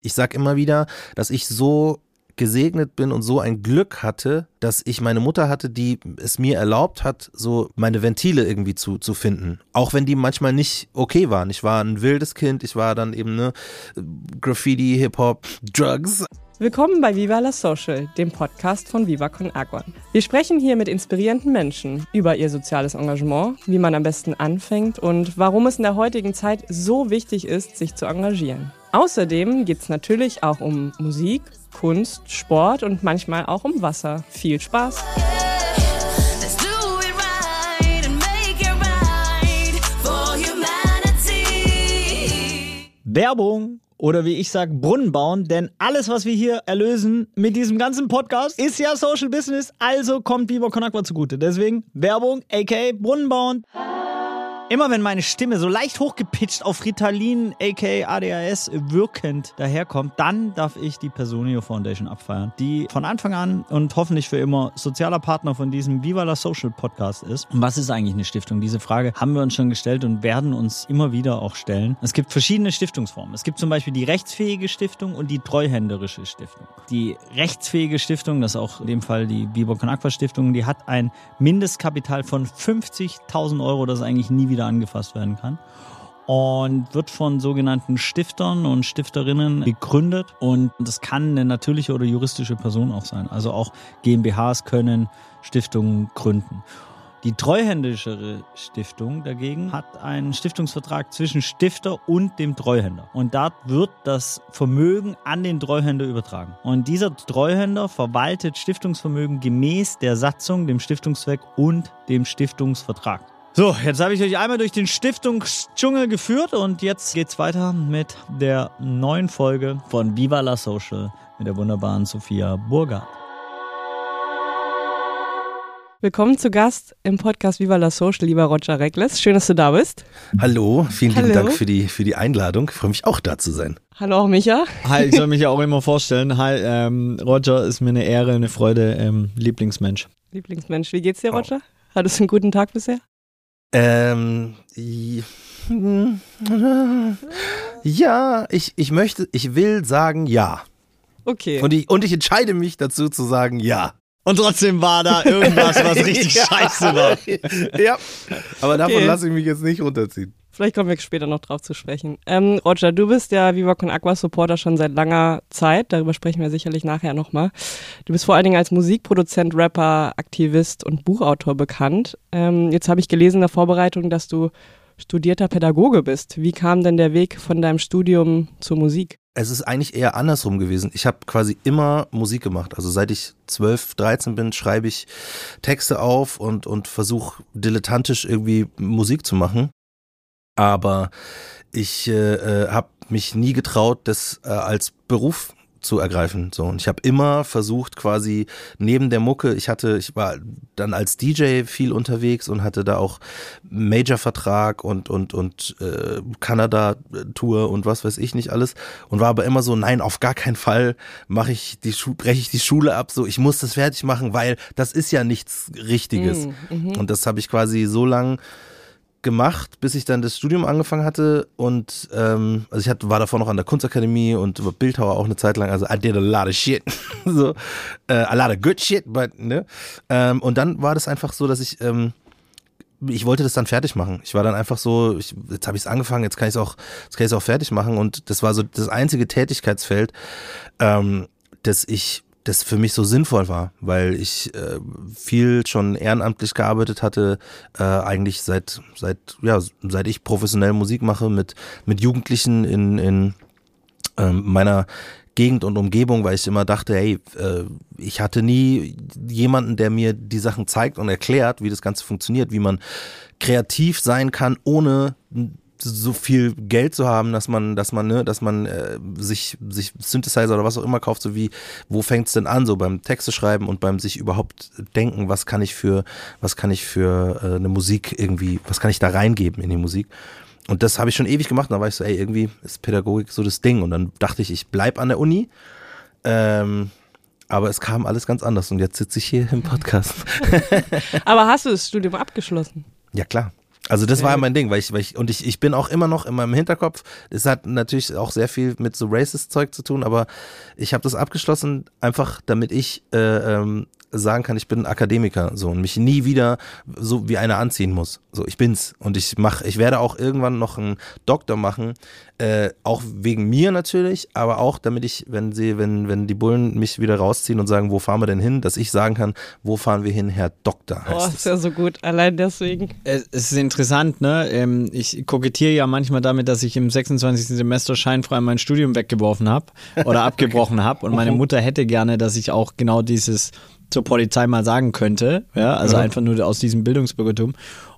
Ich sag immer wieder, dass ich so gesegnet bin und so ein Glück hatte, dass ich meine Mutter hatte, die es mir erlaubt hat, so meine Ventile irgendwie zu, zu finden. Auch wenn die manchmal nicht okay waren. Ich war ein wildes Kind, ich war dann eben ne Graffiti, Hip-Hop, Drugs. Willkommen bei Viva la Social, dem Podcast von Viva Con Agua. Wir sprechen hier mit inspirierenden Menschen über ihr soziales Engagement, wie man am besten anfängt und warum es in der heutigen Zeit so wichtig ist, sich zu engagieren. Außerdem geht es natürlich auch um Musik, Kunst, Sport und manchmal auch um Wasser. Viel Spaß! Werbung oder wie ich sage, Brunnen bauen, denn alles, was wir hier erlösen mit diesem ganzen Podcast, ist ja Social Business, also kommt Biber Conakwa zugute. Deswegen Werbung, aka Brunnen bauen. Immer wenn meine Stimme so leicht hochgepitcht auf Ritalin, aka ADHS, wirkend daherkommt, dann darf ich die Personio Foundation abfeiern, die von Anfang an und hoffentlich für immer sozialer Partner von diesem Viva la Social Podcast ist. Und was ist eigentlich eine Stiftung? Diese Frage haben wir uns schon gestellt und werden uns immer wieder auch stellen. Es gibt verschiedene Stiftungsformen. Es gibt zum Beispiel die rechtsfähige Stiftung und die treuhänderische Stiftung. Die rechtsfähige Stiftung, das ist auch in dem Fall die Biber Aqua Stiftung, die hat ein Mindestkapital von 50.000 Euro, das eigentlich nie wieder wieder angefasst werden kann und wird von sogenannten Stiftern und Stifterinnen gegründet und das kann eine natürliche oder juristische Person auch sein. Also auch GmbHs können Stiftungen gründen. Die treuhändischere Stiftung dagegen hat einen Stiftungsvertrag zwischen Stifter und dem Treuhänder. Und dort wird das Vermögen an den Treuhänder übertragen. Und dieser Treuhänder verwaltet Stiftungsvermögen gemäß der Satzung, dem Stiftungszweck und dem Stiftungsvertrag. So, jetzt habe ich euch einmal durch den Stiftungsdschungel geführt und jetzt geht's weiter mit der neuen Folge von Viva la Social mit der wunderbaren Sophia Burger. Willkommen zu Gast im Podcast Viva la Social, lieber Roger Reckless. Schön, dass du da bist. Hallo, vielen Hallo. lieben Dank für die, für die Einladung. Ich freue mich auch da zu sein. Hallo auch Micha. Hi, ich soll mich ja auch immer vorstellen. Hi, ähm, Roger ist mir eine Ehre, eine Freude, ähm, Lieblingsmensch. Lieblingsmensch. Wie geht's dir, Roger? Hattest du einen guten Tag bisher? Ähm, ja, ich, ich möchte, ich will sagen ja. Okay. Und ich, und ich entscheide mich dazu zu sagen ja. Und trotzdem war da irgendwas, was richtig ja. scheiße war. ja, aber okay. davon lasse ich mich jetzt nicht runterziehen. Vielleicht kommen wir später noch drauf zu sprechen. Ähm, Roger, du bist ja Viva Con Aqua Supporter schon seit langer Zeit. Darüber sprechen wir sicherlich nachher nochmal. Du bist vor allen Dingen als Musikproduzent, Rapper, Aktivist und Buchautor bekannt. Ähm, jetzt habe ich gelesen in der Vorbereitung, dass du studierter Pädagoge bist. Wie kam denn der Weg von deinem Studium zur Musik? Es ist eigentlich eher andersrum gewesen. Ich habe quasi immer Musik gemacht. Also seit ich 12, 13 bin, schreibe ich Texte auf und, und versuche dilettantisch irgendwie Musik zu machen aber ich äh, äh habe mich nie getraut, das äh, als Beruf zu ergreifen. So und ich habe immer versucht, quasi neben der Mucke. Ich hatte, ich war dann als DJ viel unterwegs und hatte da auch Major-Vertrag und und und äh, Kanada-Tour und was weiß ich nicht alles und war aber immer so, nein, auf gar keinen Fall mache ich die breche ich die Schule ab. So, ich muss das fertig machen, weil das ist ja nichts Richtiges. Mm, mhm. Und das habe ich quasi so lang gemacht, bis ich dann das Studium angefangen hatte und ähm, also ich hatte, war davor noch an der Kunstakademie und über Bildhauer auch eine Zeit lang, also I did a lot of shit, so äh, a lot of good shit, but ne ähm, und dann war das einfach so, dass ich ähm, ich wollte das dann fertig machen. Ich war dann einfach so, ich, jetzt habe ich es angefangen, jetzt kann ich es auch, jetzt kann ich es auch fertig machen und das war so das einzige Tätigkeitsfeld, ähm, das ich das für mich so sinnvoll war, weil ich äh, viel schon ehrenamtlich gearbeitet hatte, äh, eigentlich seit seit ja seit ich professionell Musik mache mit mit Jugendlichen in in äh, meiner Gegend und Umgebung, weil ich immer dachte, hey, äh, ich hatte nie jemanden, der mir die Sachen zeigt und erklärt, wie das Ganze funktioniert, wie man kreativ sein kann, ohne so viel Geld zu haben, dass man, dass man, ne, dass man äh, sich, sich Synthesizer oder was auch immer kauft, so wie, wo fängt's denn an, so beim Texte schreiben und beim sich überhaupt denken, was kann ich für, was kann ich für äh, eine Musik irgendwie, was kann ich da reingeben in die Musik. Und das habe ich schon ewig gemacht. Und da war ich so, ey, irgendwie ist Pädagogik so das Ding. Und dann dachte ich, ich bleib an der Uni. Ähm, aber es kam alles ganz anders und jetzt sitze ich hier im Podcast. aber hast du das Studium abgeschlossen? Ja, klar. Also das war mein Ding, weil ich, weil ich und ich, ich bin auch immer noch in meinem Hinterkopf. Es hat natürlich auch sehr viel mit so Racist-Zeug zu tun, aber ich habe das abgeschlossen, einfach damit ich äh, ähm, sagen kann, ich bin ein Akademiker so und mich nie wieder so wie einer anziehen muss. So, ich bin's und ich mach, ich werde auch irgendwann noch einen Doktor machen, äh, auch wegen mir natürlich, aber auch damit ich, wenn sie, wenn wenn die Bullen mich wieder rausziehen und sagen, wo fahren wir denn hin, dass ich sagen kann, wo fahren wir hin, Herr Doktor. Heißt oh, ist ja so gut, allein deswegen. Es ist interessant, ne? Ähm, ich kokettiere ja manchmal damit, dass ich im 26. Semester scheinfrei mein Studium weggeworfen habe oder abgebrochen habe und meine Mutter hätte gerne, dass ich auch genau dieses zur Polizei mal sagen könnte. Ja, also ja. einfach nur aus diesem Bildungsbürgertum.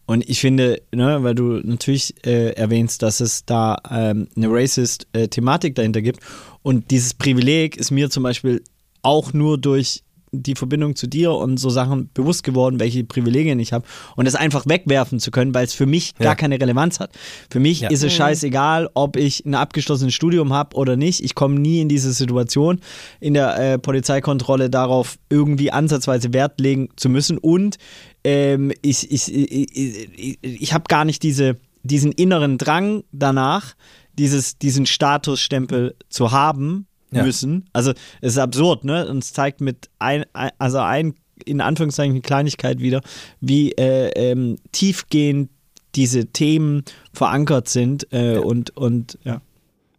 Und ich finde, ne, weil du natürlich äh, erwähnst, dass es da ähm, eine Racist-Thematik äh, dahinter gibt. Und dieses Privileg ist mir zum Beispiel auch nur durch die Verbindung zu dir und so Sachen bewusst geworden, welche Privilegien ich habe und es einfach wegwerfen zu können, weil es für mich ja. gar keine Relevanz hat. Für mich ja. ist es mhm. scheißegal, ob ich ein abgeschlossenes Studium habe oder nicht. Ich komme nie in diese Situation, in der äh, Polizeikontrolle darauf irgendwie ansatzweise Wert legen zu müssen und ähm, ich, ich, ich, ich, ich habe gar nicht diese, diesen inneren Drang danach, dieses, diesen Statusstempel zu haben, ja. müssen. Also es ist absurd, ne? Und es zeigt mit ein, also ein in Anführungszeichen eine Kleinigkeit wieder, wie äh, ähm, tiefgehend diese Themen verankert sind äh, ja. und, und ja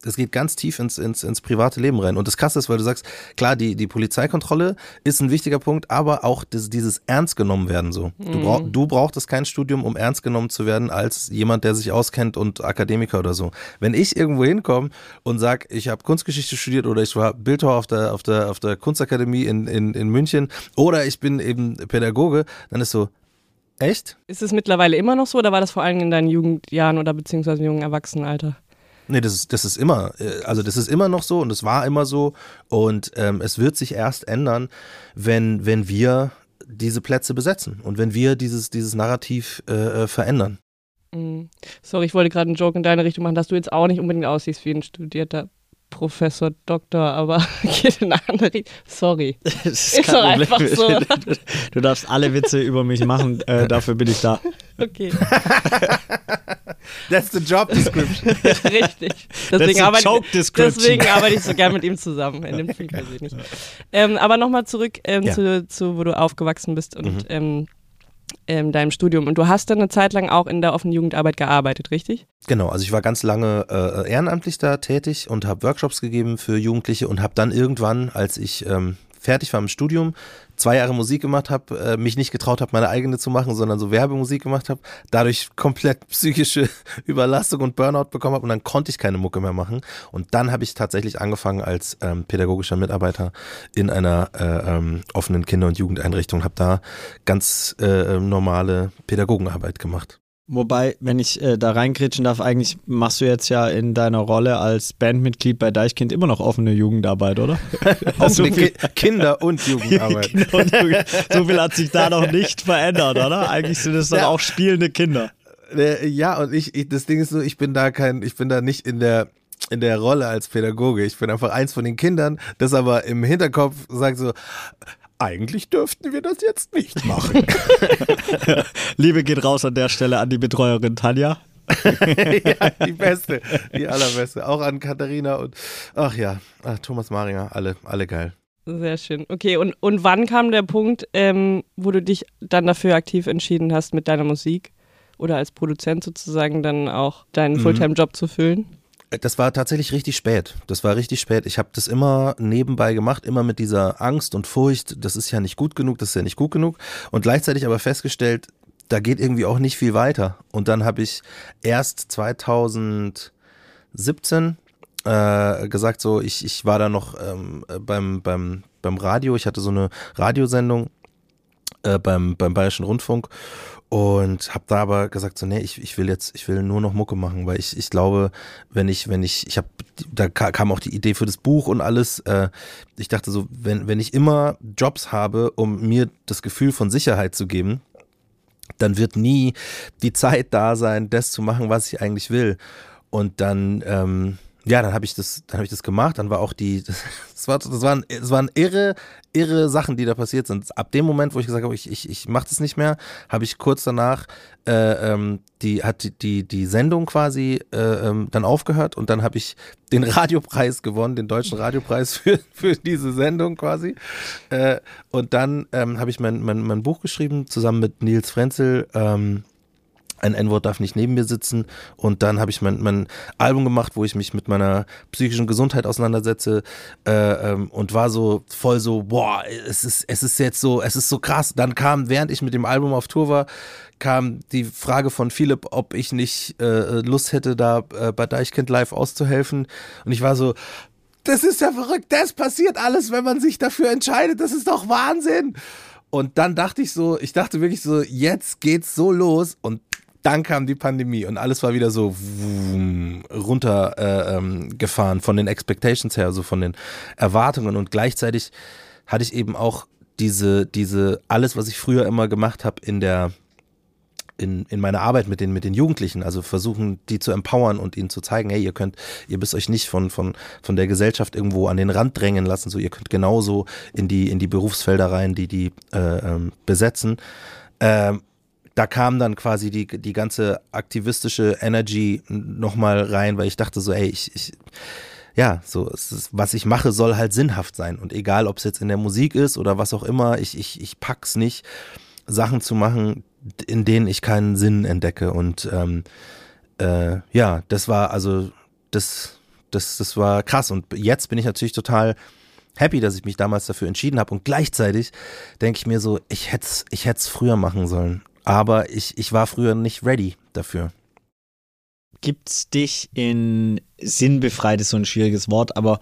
das geht ganz tief ins, ins, ins private Leben rein. Und das Krasse ist, weil du sagst, klar, die, die Polizeikontrolle ist ein wichtiger Punkt, aber auch das, dieses Ernst genommen werden so. Du, brauch, mhm. du brauchtest kein Studium, um ernst genommen zu werden als jemand, der sich auskennt und Akademiker oder so. Wenn ich irgendwo hinkomme und sag, ich habe Kunstgeschichte studiert oder ich war Bildhauer auf der, auf der, auf der Kunstakademie in, in, in München oder ich bin eben Pädagoge, dann ist so, Echt? Ist es mittlerweile immer noch so oder war das vor allem in deinen Jugendjahren oder beziehungsweise im jungen Erwachsenenalter? Nee, das ist, das ist immer, äh, also das ist immer noch so und es war immer so und ähm, es wird sich erst ändern, wenn, wenn wir diese Plätze besetzen und wenn wir dieses, dieses Narrativ äh, äh verändern. Mhm. Sorry, ich wollte gerade einen Joke in deine Richtung machen, dass du jetzt auch nicht unbedingt aussiehst wie ein studierter Professor Doktor, aber geht in eine andere Richtung. Sorry. Das ist, ist doch einfach so. Du darfst alle Witze über mich machen, äh, dafür bin ich da. Okay. That's the job description. Richtig. Deswegen, arbeite, deswegen arbeite ich so gern mit ihm zusammen. Er nimmt viel persönlich. Ähm, aber nochmal zurück ähm, ja. zu, zu, wo du aufgewachsen bist und mhm. ähm, in deinem Studium. Und du hast dann eine Zeit lang auch in der offenen Jugendarbeit gearbeitet, richtig? Genau, also ich war ganz lange äh, ehrenamtlich da tätig und habe Workshops gegeben für Jugendliche und habe dann irgendwann, als ich ähm, fertig war im Studium, zwei Jahre Musik gemacht habe, äh, mich nicht getraut habe, meine eigene zu machen, sondern so Werbemusik gemacht habe, dadurch komplett psychische Überlastung und Burnout bekommen habe und dann konnte ich keine Mucke mehr machen. Und dann habe ich tatsächlich angefangen als ähm, pädagogischer Mitarbeiter in einer äh, ähm, offenen Kinder- und Jugendeinrichtung, habe da ganz äh, normale Pädagogenarbeit gemacht. Wobei, wenn ich äh, da reinkritschen darf, eigentlich machst du jetzt ja in deiner Rolle als Bandmitglied bei Deichkind immer noch offene Jugendarbeit, oder? so viel Kinder- und Jugendarbeit. Kinder und Jugend. So viel hat sich da noch nicht verändert, oder? Eigentlich sind es dann ja. auch spielende Kinder. Äh, ja, und ich, ich, das Ding ist so, ich bin da kein, ich bin da nicht in der in der Rolle als Pädagoge. Ich bin einfach eins von den Kindern, das aber im Hinterkopf sagt so, eigentlich dürften wir das jetzt nicht machen. Liebe geht raus an der Stelle an die Betreuerin Tanja. ja, die beste, die allerbeste. Auch an Katharina und ach ja, ach, Thomas Maringer, alle, alle geil. Sehr schön. Okay, und, und wann kam der Punkt, ähm, wo du dich dann dafür aktiv entschieden hast, mit deiner Musik oder als Produzent sozusagen dann auch deinen mhm. Fulltime-Job zu füllen? Das war tatsächlich richtig spät. Das war richtig spät. Ich habe das immer nebenbei gemacht, immer mit dieser Angst und Furcht, das ist ja nicht gut genug, das ist ja nicht gut genug. Und gleichzeitig aber festgestellt, da geht irgendwie auch nicht viel weiter. Und dann habe ich erst 2017 äh, gesagt, so ich, ich war da noch ähm, beim, beim, beim Radio, ich hatte so eine Radiosendung äh, beim, beim Bayerischen Rundfunk und habe da aber gesagt so nee ich, ich will jetzt ich will nur noch Mucke machen weil ich ich glaube wenn ich wenn ich ich habe da kam auch die Idee für das Buch und alles äh, ich dachte so wenn wenn ich immer Jobs habe um mir das Gefühl von Sicherheit zu geben dann wird nie die Zeit da sein das zu machen was ich eigentlich will. Und dann ähm, ja, dann habe ich das, dann habe ich das gemacht. Dann war auch die, das, war, das waren, das waren irre, irre Sachen, die da passiert sind. Ab dem Moment, wo ich gesagt habe, ich, ich, ich mache das nicht mehr, habe ich kurz danach äh, ähm, die hat die, die die Sendung quasi äh, ähm, dann aufgehört und dann habe ich den Radiopreis gewonnen, den deutschen Radiopreis für für diese Sendung quasi. Äh, und dann ähm, habe ich mein, mein mein Buch geschrieben zusammen mit Nils Frenzel. Ähm, ein N-Wort darf nicht neben mir sitzen. Und dann habe ich mein, mein Album gemacht, wo ich mich mit meiner psychischen Gesundheit auseinandersetze äh, ähm, und war so voll so, boah, es ist, es ist jetzt so, es ist so krass. Dann kam, während ich mit dem Album auf Tour war, kam die Frage von Philipp, ob ich nicht äh, Lust hätte, da äh, bei Deichkind live auszuhelfen. Und ich war so, das ist ja verrückt, das passiert alles, wenn man sich dafür entscheidet. Das ist doch Wahnsinn. Und dann dachte ich so, ich dachte wirklich so, jetzt geht's so los und dann kam die Pandemie und alles war wieder so runtergefahren äh, ähm, von den Expectations her, also von den Erwartungen und gleichzeitig hatte ich eben auch diese, diese, alles, was ich früher immer gemacht habe in der, in, in meiner Arbeit mit den, mit den Jugendlichen, also versuchen, die zu empowern und ihnen zu zeigen, hey, ihr könnt, ihr müsst euch nicht von, von, von der Gesellschaft irgendwo an den Rand drängen lassen, so ihr könnt genauso in die, in die Berufsfelder rein, die die äh, ähm, besetzen. Ähm, da kam dann quasi die, die ganze aktivistische Energy nochmal rein, weil ich dachte so, ey, ich, ich ja, so, ist, was ich mache, soll halt sinnhaft sein. Und egal, ob es jetzt in der Musik ist oder was auch immer, ich, ich, ich pack's nicht, Sachen zu machen, in denen ich keinen Sinn entdecke. Und ähm, äh, ja, das war also, das, das, das war krass. Und jetzt bin ich natürlich total happy, dass ich mich damals dafür entschieden habe. Und gleichzeitig denke ich mir so, ich hätte es ich früher machen sollen. Aber ich, ich war früher nicht ready dafür. Gibt's dich in sinnbefreit ist so ein schwieriges Wort, aber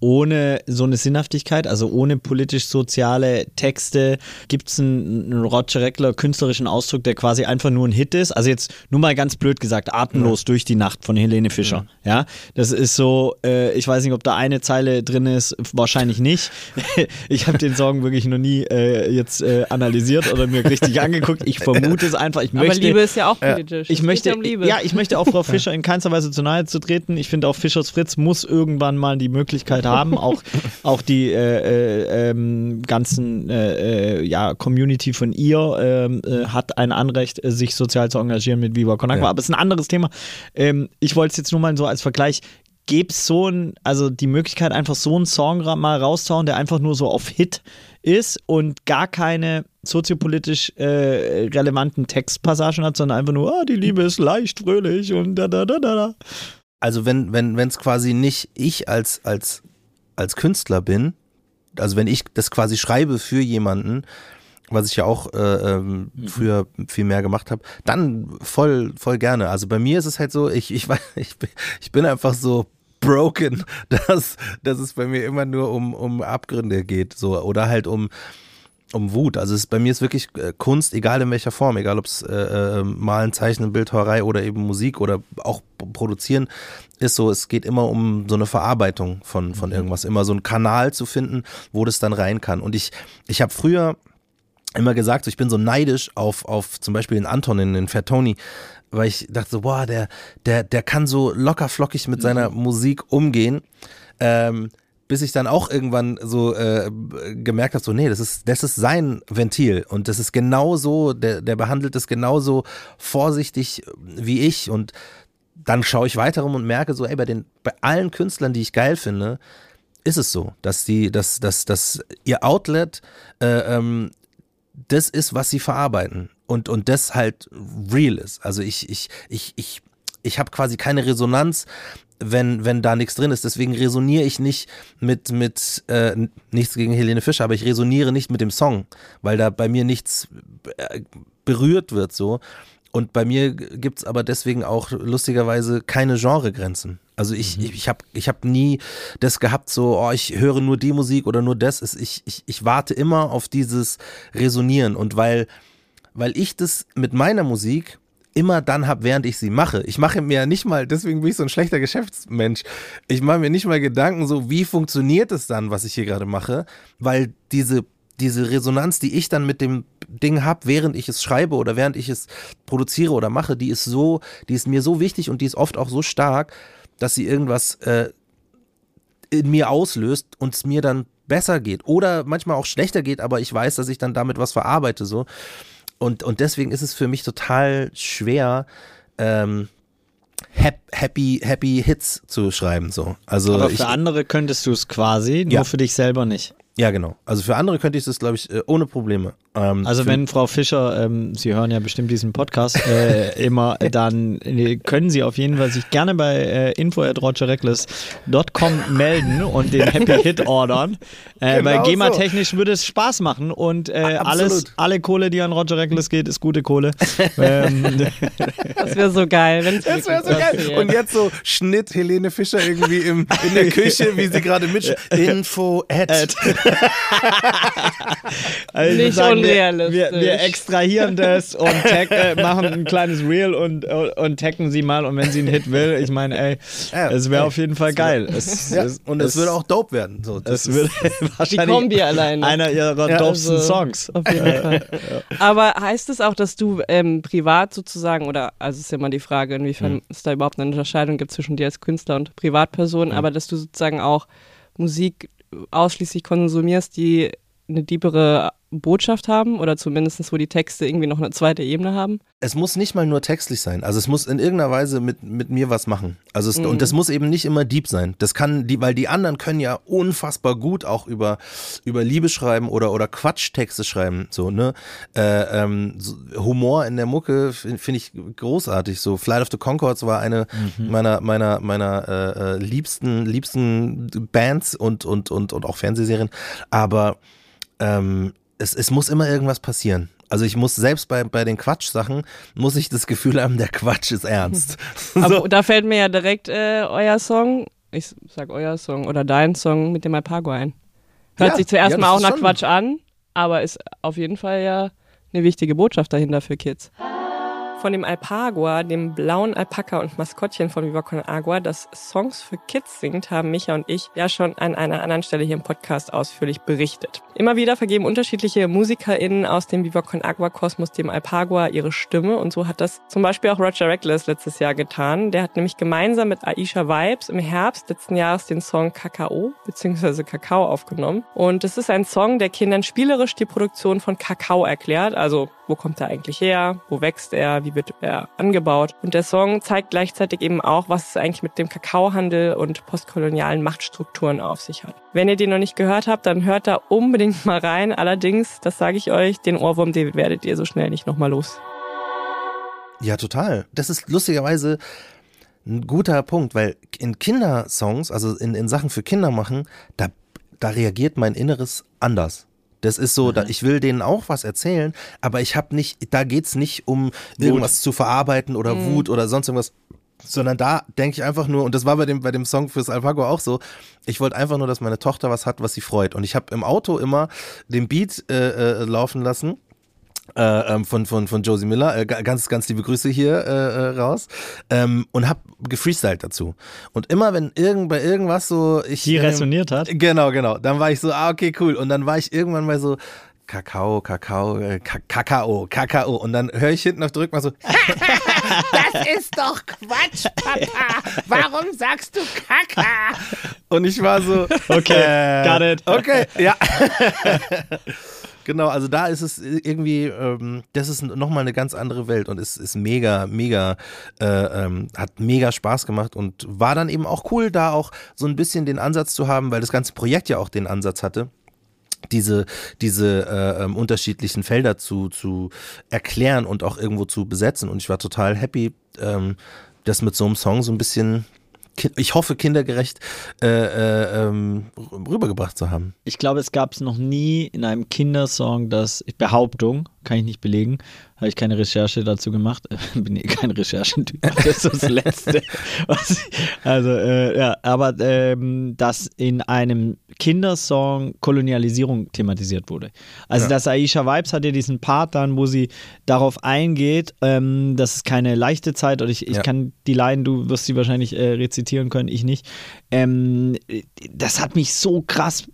ohne so eine Sinnhaftigkeit, also ohne politisch-soziale Texte, gibt es einen, einen Roger Reckler künstlerischen Ausdruck, der quasi einfach nur ein Hit ist. Also jetzt nur mal ganz blöd gesagt, atemlos ja. durch die Nacht von Helene Fischer. Ja, ja? das ist so, äh, ich weiß nicht, ob da eine Zeile drin ist, wahrscheinlich nicht. ich habe den Song wirklich noch nie äh, jetzt äh, analysiert oder mir richtig angeguckt. Ich vermute es einfach. Ich möchte, Aber Liebe ist ja auch politisch. Ich möchte, um ja, ich möchte auch Frau Fischer in keinster Weise zu nahe zu treten. Ich finde auch Fischers Fritz muss irgendwann mal die Möglichkeit haben, haben. Auch, auch die äh, äh, ähm, ganzen äh, äh, ja, Community von ihr ähm, äh, hat ein Anrecht, sich sozial zu engagieren mit Viva Con Agua. Ja. Aber es ist ein anderes Thema. Ähm, ich wollte es jetzt nur mal so als Vergleich gäbe es so ein, also die Möglichkeit, einfach so einen Song mal rauszuhauen, der einfach nur so auf Hit ist und gar keine soziopolitisch äh, relevanten Textpassagen hat, sondern einfach nur, ah, die Liebe ist leicht, fröhlich und da, da, da, da. Also wenn, wenn, wenn es quasi nicht ich als, als als Künstler bin, also wenn ich das quasi schreibe für jemanden, was ich ja auch äh, ähm, mhm. früher viel mehr gemacht habe, dann voll, voll gerne. Also bei mir ist es halt so, ich, ich, ich, ich bin einfach so broken, dass, dass es bei mir immer nur um, um Abgründe geht, so, oder halt um, um Wut. Also es, bei mir ist wirklich äh, Kunst, egal in welcher Form, egal ob es äh, äh, Malen, Zeichnen, Bildhauerei oder eben Musik oder auch Produzieren, ist so, es geht immer um so eine Verarbeitung von, von mhm. irgendwas, immer so einen Kanal zu finden, wo das dann rein kann. Und ich, ich habe früher immer gesagt, so, ich bin so neidisch auf, auf zum Beispiel den Anton, in den Fertoni, weil ich dachte so, boah, der, der, der kann so locker flockig mit seiner mhm. Musik umgehen. Ähm, bis ich dann auch irgendwann so äh, gemerkt habe, so nee, das ist das ist sein Ventil und das ist genauso, der der behandelt es genauso vorsichtig wie ich und dann schaue ich weiter rum und merke so, ey, bei den bei allen Künstlern, die ich geil finde, ist es so, dass die, dass, dass, dass ihr Outlet äh, ähm, das ist, was sie verarbeiten und und das halt real ist. Also ich ich ich ich ich habe quasi keine Resonanz wenn, wenn da nichts drin ist. Deswegen resoniere ich nicht mit, mit äh, nichts gegen Helene Fischer, aber ich resoniere nicht mit dem Song, weil da bei mir nichts äh, berührt wird so. Und bei mir gibt's aber deswegen auch lustigerweise keine Genregrenzen. Also ich, mhm. ich, ich habe ich hab nie das gehabt, so, oh, ich höre nur die Musik oder nur das. Ich, ich, ich warte immer auf dieses Resonieren. Und weil, weil ich das mit meiner Musik immer dann habe, während ich sie mache. Ich mache mir nicht mal, deswegen bin ich so ein schlechter Geschäftsmensch. Ich mache mir nicht mal Gedanken so, wie funktioniert es dann, was ich hier gerade mache, weil diese diese Resonanz, die ich dann mit dem Ding habe, während ich es schreibe oder während ich es produziere oder mache, die ist so, die ist mir so wichtig und die ist oft auch so stark, dass sie irgendwas äh, in mir auslöst und es mir dann besser geht oder manchmal auch schlechter geht, aber ich weiß, dass ich dann damit was verarbeite so. Und, und deswegen ist es für mich total schwer, ähm, happy, happy Hits zu schreiben. So. Also Aber ich, für andere könntest du es quasi, nur Ja. für dich selber nicht. Ja, genau. Also für andere könnte ich das, glaube ich, äh, ohne Probleme. Ähm, Also wenn Frau Fischer, ähm, Sie hören ja bestimmt diesen Podcast äh, immer, dann äh, können Sie auf jeden Fall sich gerne bei äh, info.rogerreckless.com melden und den Happy Hit ordern. Äh, Genau weil so. GEMA-technisch würde es Spaß machen und äh, alles, alle Kohle, die an Roger Reckless geht, ist gute Kohle. ähm, Das wäre so geil. Das wäre so geil. passiert. Und jetzt so Schnitt Helene Fischer irgendwie im, in der Küche, wie sie gerade mit Info at. Also ich Nicht sagen, wir, unrealistisch. wir, wir extrahieren das und tag, äh, machen ein kleines Reel und, und taggen sie mal. Und wenn sie einen Hit will, ich meine, ey, Ja, es wäre auf jeden Fall geil. Es, Ja, es, und es, würde auch dope werden. So, das Es wird Die wahrscheinlich Kombi alleine. einer ihrer Ja, dopesten also- Songs. Auf jeden Fall. Aber heißt es auch, dass du ähm, privat sozusagen, oder also ist ja immer die Frage, inwiefern Mhm. es da überhaupt eine Unterscheidung gibt zwischen dir als Künstler und Privatperson, aber dass du sozusagen auch Musik ausschließlich konsumierst, die eine diebere Botschaft haben oder zumindest wo die Texte irgendwie noch eine zweite Ebene haben? es muss nicht mal nur textlich sein. Also es muss in irgendeiner Weise mit, mit mir was machen. Also es, und das muss eben nicht immer deep sein. Das kann die, weil die anderen können ja unfassbar gut auch über, über Liebe schreiben oder, oder Quatschtexte schreiben. So, ne? Äh, ähm, so Humor in der Mucke finde find ich großartig. So Flight of the Concords war eine meiner, meiner, meiner äh, äh, liebsten, liebsten Bands und, und, und, und auch Fernsehserien. Aber ähm, es, es muss immer irgendwas passieren. Also ich muss selbst bei, bei den Quatsch-Sachen, muss ich das Gefühl haben, der Quatsch ist ernst. Aber da fällt mir ja direkt äh, euer Song, ich sag euer Song oder dein Song mit dem Alpago ein. Hört Ja, sich zuerst ja, mal auch nach Quatsch an, aber ist auf jeden Fall ja eine wichtige Botschaft dahinter für Kids. Von dem Alpagua, dem blauen Alpaka und Maskottchen von Viva Con Agua, das Songs für Kids singt, haben Micha und ich ja schon an einer anderen Stelle hier im Podcast ausführlich berichtet. Immer wieder vergeben unterschiedliche MusikerInnen aus dem Viva Con Agua Kosmos dem Alpagua ihre Stimme und so hat das zum Beispiel auch Roger Reckless letztes Jahr getan. Der hat nämlich gemeinsam mit Aisha Vibes im Herbst letzten Jahres den Song Kakao bzw. Kakao aufgenommen. Und es ist ein Song, der Kindern spielerisch die Produktion von Kakao erklärt. Also, wo kommt er eigentlich her? Wo wächst er? Wie wird er angebaut? Und der Song zeigt gleichzeitig eben auch, was es eigentlich mit dem Kakaohandel und postkolonialen Machtstrukturen auf sich hat. Wenn ihr den noch nicht gehört habt, dann hört da unbedingt mal rein. Allerdings, das sage ich euch, den Ohrwurm, den werdet ihr so schnell nicht nochmal los. Ja, total. Das ist lustigerweise ein guter Punkt, weil in Kindersongs, also in, in Sachen für Kinder machen, da, da reagiert mein Inneres anders. Das ist so, da, ich will denen auch was erzählen, aber ich habe nicht, da geht's nicht um irgendwas zu verarbeiten oder Wut oder sonst irgendwas, sondern da denke ich einfach nur, und das war bei dem, bei dem Song fürs Alpago auch so, ich wollte einfach nur, dass meine Tochter was hat, was sie freut. Und ich habe im Auto immer den Beat äh, äh, laufen lassen äh, ähm, von, von, von Josie Miller. Äh, ga- ganz, ganz liebe Grüße hier äh, äh, raus. Ähm, und hab gefreestylt dazu. Und immer, wenn irgend, bei irgendwas so ich. Die ähm, resoniert hat. Genau, genau. Dann war ich so, ah, okay, cool. Und dann war ich irgendwann mal so, Kakao, Kakao, äh, Ka Kakao, Kakao. Und dann höre ich hinten auf der Rückbank so, Das ist doch Quatsch, Papa. Warum sagst du Kaka? und ich war so, Okay, äh, got it. Okay, ja. Genau, also da ist es irgendwie, ähm, das ist nochmal eine ganz andere Welt und es ist mega, mega, äh, ähm, hat mega Spaß gemacht und war dann eben auch cool, da auch so ein bisschen den Ansatz zu haben, weil das ganze Projekt ja auch den Ansatz hatte diese, diese äh, ähm, unterschiedlichen Felder zu, zu erklären und auch irgendwo zu besetzen. Und ich war total happy, ähm, das mit so einem Song so ein bisschen, ich hoffe, kindergerecht äh, äh, ähm, rübergebracht zu haben. Ich glaube, es gab es noch nie in einem Kindersong, das Behauptung, kann ich nicht belegen, habe ich keine Recherche dazu gemagemacht, bin eh kein Recherchentyp, das ist das Letzte. ich, also, äh, ja, aber ähm, dass in einem Kindersong Kolonialisierung thematisiert wurde. Also, Ja. dass Aisha Vibes hat ja diesen Part dann, wo sie darauf eingeht, ähm, das ist keine leichte Zeit, oder ich, ich Ja. kann die Line, du wirst sie wahrscheinlich äh, rezitieren können, ich nicht. Ähm, das hat mich so krass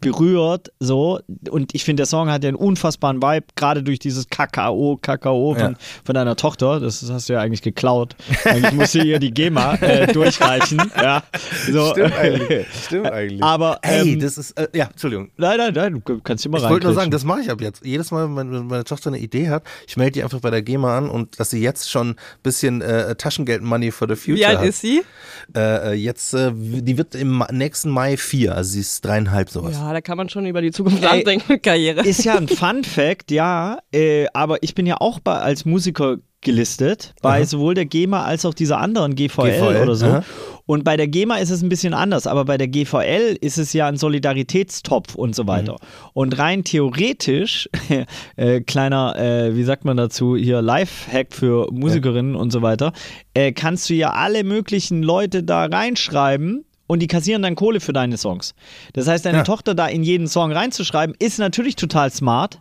berührt, so. Und ich finde, der Song hat ja einen unfassbaren Vibe, gerade durch dieses Kakao, Kakao von, Ja. von deiner Tochter. Das hast du ja eigentlich geklaut. Eigentlich musste ihr die GEMA äh, durchreichen. Ja, so. Stimmt eigentlich. Aber, Ey, ähm, das ist, äh, ja, Entschuldigung. Nein, nein, nein, du kannst immer Ich rein. wollte nur sagen, das mache ich ab jetzt. Jedes Mal, wenn wenn meine Tochter eine Idee hat, ich melde die einfach bei der GEMA an und dass sie jetzt schon ein bisschen äh, Taschengeld-Money for the future Wie alt hat. ist sie? Äh, äh, jetzt, äh, die wird im nächsten Mai vier, also sie ist dreieinhalb sowas. Ja, da kann man schon über die Zukunft Ey, nachdenken mit Karriere. Ist ja ein Fun Fact, ja, äh, aber ich bin ja auch bei, als Musiker gelistet, bei Aha. sowohl der GEMA als auch dieser anderen GVL, GVL, oder so. aha. Und bei der GEMA ist es ein bisschen anders, aber bei der GVL ist es ja ein Solidaritätstopf und so weiter. Und rein theoretisch, äh, kleiner, äh, wie sagt man dazu, hier Live-Hack für Musikerinnen und so weiter, äh, kannst du ja alle möglichen Leute da reinschreiben. Und die kassieren dann Kohle für deine Songs. Das heißt, deine Ja. Tochter da in jeden Song reinzuschreiben, ist natürlich total smart.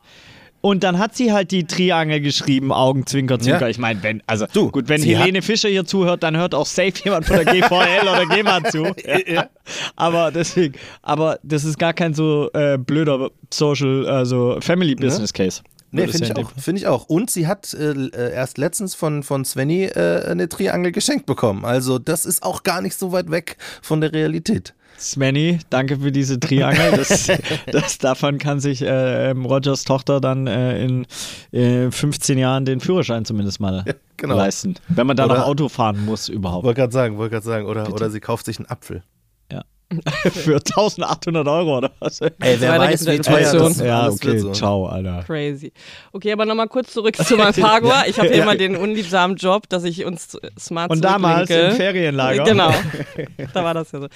Und dann hat sie halt die Triangel geschrieben, Augen, Zwinker. Ja. Ich meine, wenn, also Du, gut, wenn Helene Fischer hier zuhört, dann hört auch safe jemand von der GVL oder GEMA zu. Ja. Aber deswegen, aber das ist gar kein so äh, blöder Social, also Family Business Case. Nee, finde ja ich auch. Finde ich auch. Und sie hat äh, äh, erst letztens von, von Svenny äh, eine Triangel geschenkt bekommen. Also das ist auch gar nicht so weit weg von der Realität. Svenny, danke für diese Triangel. Das, das, davon kann sich äh, ähm, Rogers Tochter dann äh, in äh, 15 Jahren den Führerschein zumindest mal genau. leisten. Wenn man da noch Oder- Auto fahren muss überhaupt. Wollte gerade sagen, wollte gerade sagen. Oder, oder sie kauft sich einen Apfel. Für 1800 Euro oder was? Ey, wer weiß, wie teuer das ja, okay, so. ciao, Alter. Crazy. Okay, aber nochmal kurz zurück zu Malpagua. Ich habe hier immer den unliebsamen Job, dass ich uns smart Und damals im Ferienlager. Genau. da war das ja so.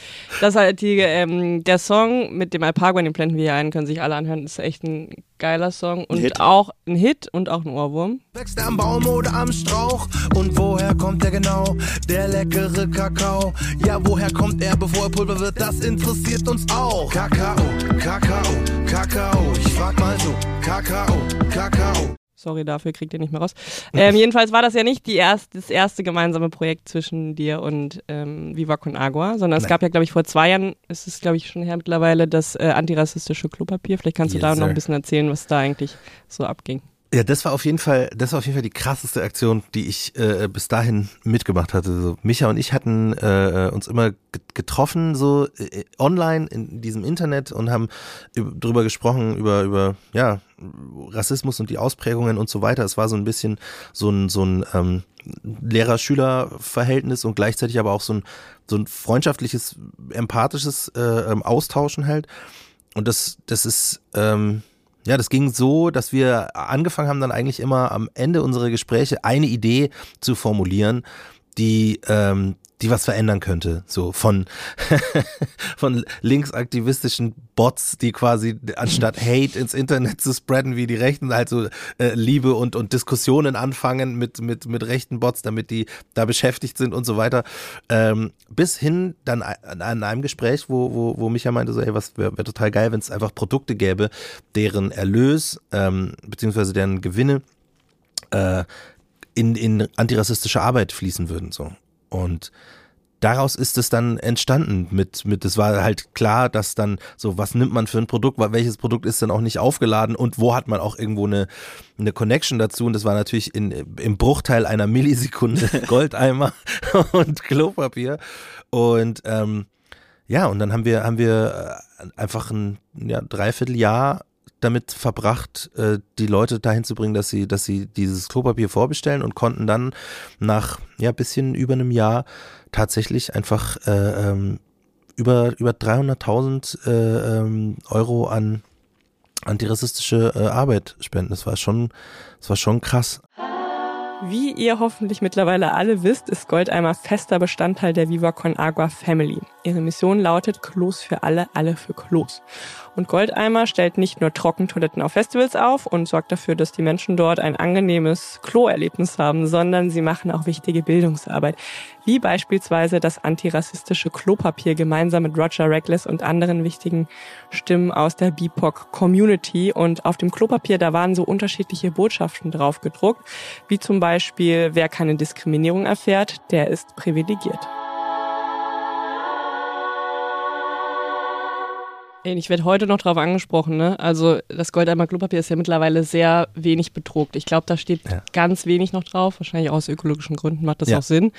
Das halt die, ähm, der Song mit dem Alpagua, den blenden wir hier ein, können sich alle anhören. ist echt ein geiler Song und Hit. auch ein Hit und auch ein Ohrwurm. Wächst er am Baum oder am Strauch? Und woher kommt er genau? Der leckere Kakao. Ja, woher kommt er, bevor er Pulver wird? Das interessiert uns auch. Kakao, Kakao, Kakao. Ich frag mal so. Kakao, Kakao. Sorry dafür, kriegt ihr nicht mehr raus. Ähm, jedenfalls war das ja nicht erst, das erste gemeinsame Projekt zwischen dir und ähm, Viva Con Agua, sondern es Nein. gab ja, glaube ich, vor zwei Jahren, ist es, glaube ich, schon her mittlerweile, das äh, antirassistische Klopapier. Vielleicht kannst du Yes, da noch sir. ein bisschen erzählen, was da eigentlich so abging. Ja, das war auf jeden Fall, das war auf jeden Fall die krasseste Aktion, die ich äh, bis dahin mitgemacht hatte. So, Micha und ich hatten äh, uns immer ge- getroffen, so äh, online in diesem Internet und haben üb- drüber gesprochen, über, über ja, Rassismus und die Ausprägungen und so weiter. Es war so ein bisschen so ein, so ein ähm, Lehrer-Schüler-Verhältnis und gleichzeitig aber auch so ein, so ein freundschaftliches, empathisches äh, ähm, Austauschen halt. Und das, das ist, ähm, ja, das ging so, dass wir angefangen haben, dann eigentlich immer am Ende unserer Gespräche eine Idee zu formulieren, die, ähm, die was verändern könnte. So von, von linksaktivistischen Bots, die quasi anstatt Hate ins Internet zu spreaden, wie die Rechten halt so äh, Liebe und, und Diskussionen anfangen mit, mit, mit rechten Bots, damit die da beschäftigt sind und so weiter. Ähm, bis hin dann an an einem Gespräch, wo, wo, wo Micha meinte, so, ey, was wäre wär total geil, wenn es einfach Produkte gäbe, deren Erlös, ähm, beziehungsweise deren Gewinne äh, in, in antirassistische Arbeit fließen würden. So. Und daraus ist es dann entstanden mit, mit, es war halt klar, dass dann so, was nimmt man für ein Produkt, welches Produkt ist dann auch nicht aufgeladen und wo hat man auch irgendwo eine, eine Connection dazu? Und das war natürlich in, im Bruchteil einer Millisekunde Goldeimer und Klopapier. Und ähm, ja, und dann haben wir, haben wir äh, einfach ein ja, Dreivierteljahr damit verbracht, äh, die Leute dahin zu bringen, dass sie, dass sie dieses Klopapier vorbestellen und konnten dann nach ja bisschen über einem Jahr tatsächlich einfach äh, ähm, über über 300.000 äh, ähm, Euro an antirassistische äh, Arbeit spenden. Das war schon, das war schon krass. Wie ihr hoffentlich mittlerweile alle wisst, ist Goldeimer fester Bestandteil der Viva Con Agua Family. Ihre Mission lautet Klos für alle, alle für Klos. Und Goldeimer stellt nicht nur Trockentoiletten auf Festivals auf und sorgt dafür, dass die Menschen dort ein angenehmes Kloerlebnis haben, sondern sie machen auch wichtige Bildungsarbeit, wie beispielsweise das antirassistische Klopapier gemeinsam mit Roger Reckless und anderen wichtigen Stimmen aus der BIPOC-Community. Und auf dem Klopapier, da waren so unterschiedliche Botschaften drauf gedruckt, wie zum Beispiel, wer keine Diskriminierung erfährt, der ist privilegiert. Ich werde heute noch drauf angesprochen, ne? Also das Goldeimer Klopapier ist ja mittlerweile sehr wenig bedruckt. Ich glaube, da steht Ja. ganz wenig noch drauf. Wahrscheinlich aus ökologischen Gründen macht das Ja. auch Sinn.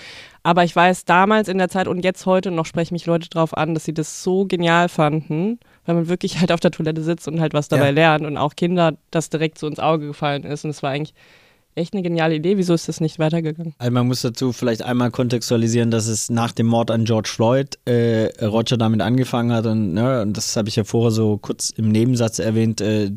Aber ich weiß, damals in der Zeit und jetzt heute noch sprechen mich Leute drauf an, dass sie das so genial fanden, weil man wirklich halt auf der Toilette sitzt und halt was dabei Ja. lernt und auch Kinder das direkt so ins Auge gefallen ist. Und es war eigentlich echt eine geniale Idee. Wieso ist das nicht weitergegangen? Also man muss dazu vielleicht einmal kontextualisieren, dass es nach dem Mord an George Floyd äh, Roger damit angefangen hat und, ne, und das habe ich ja vorher so kurz im Nebensatz erwähnt, äh,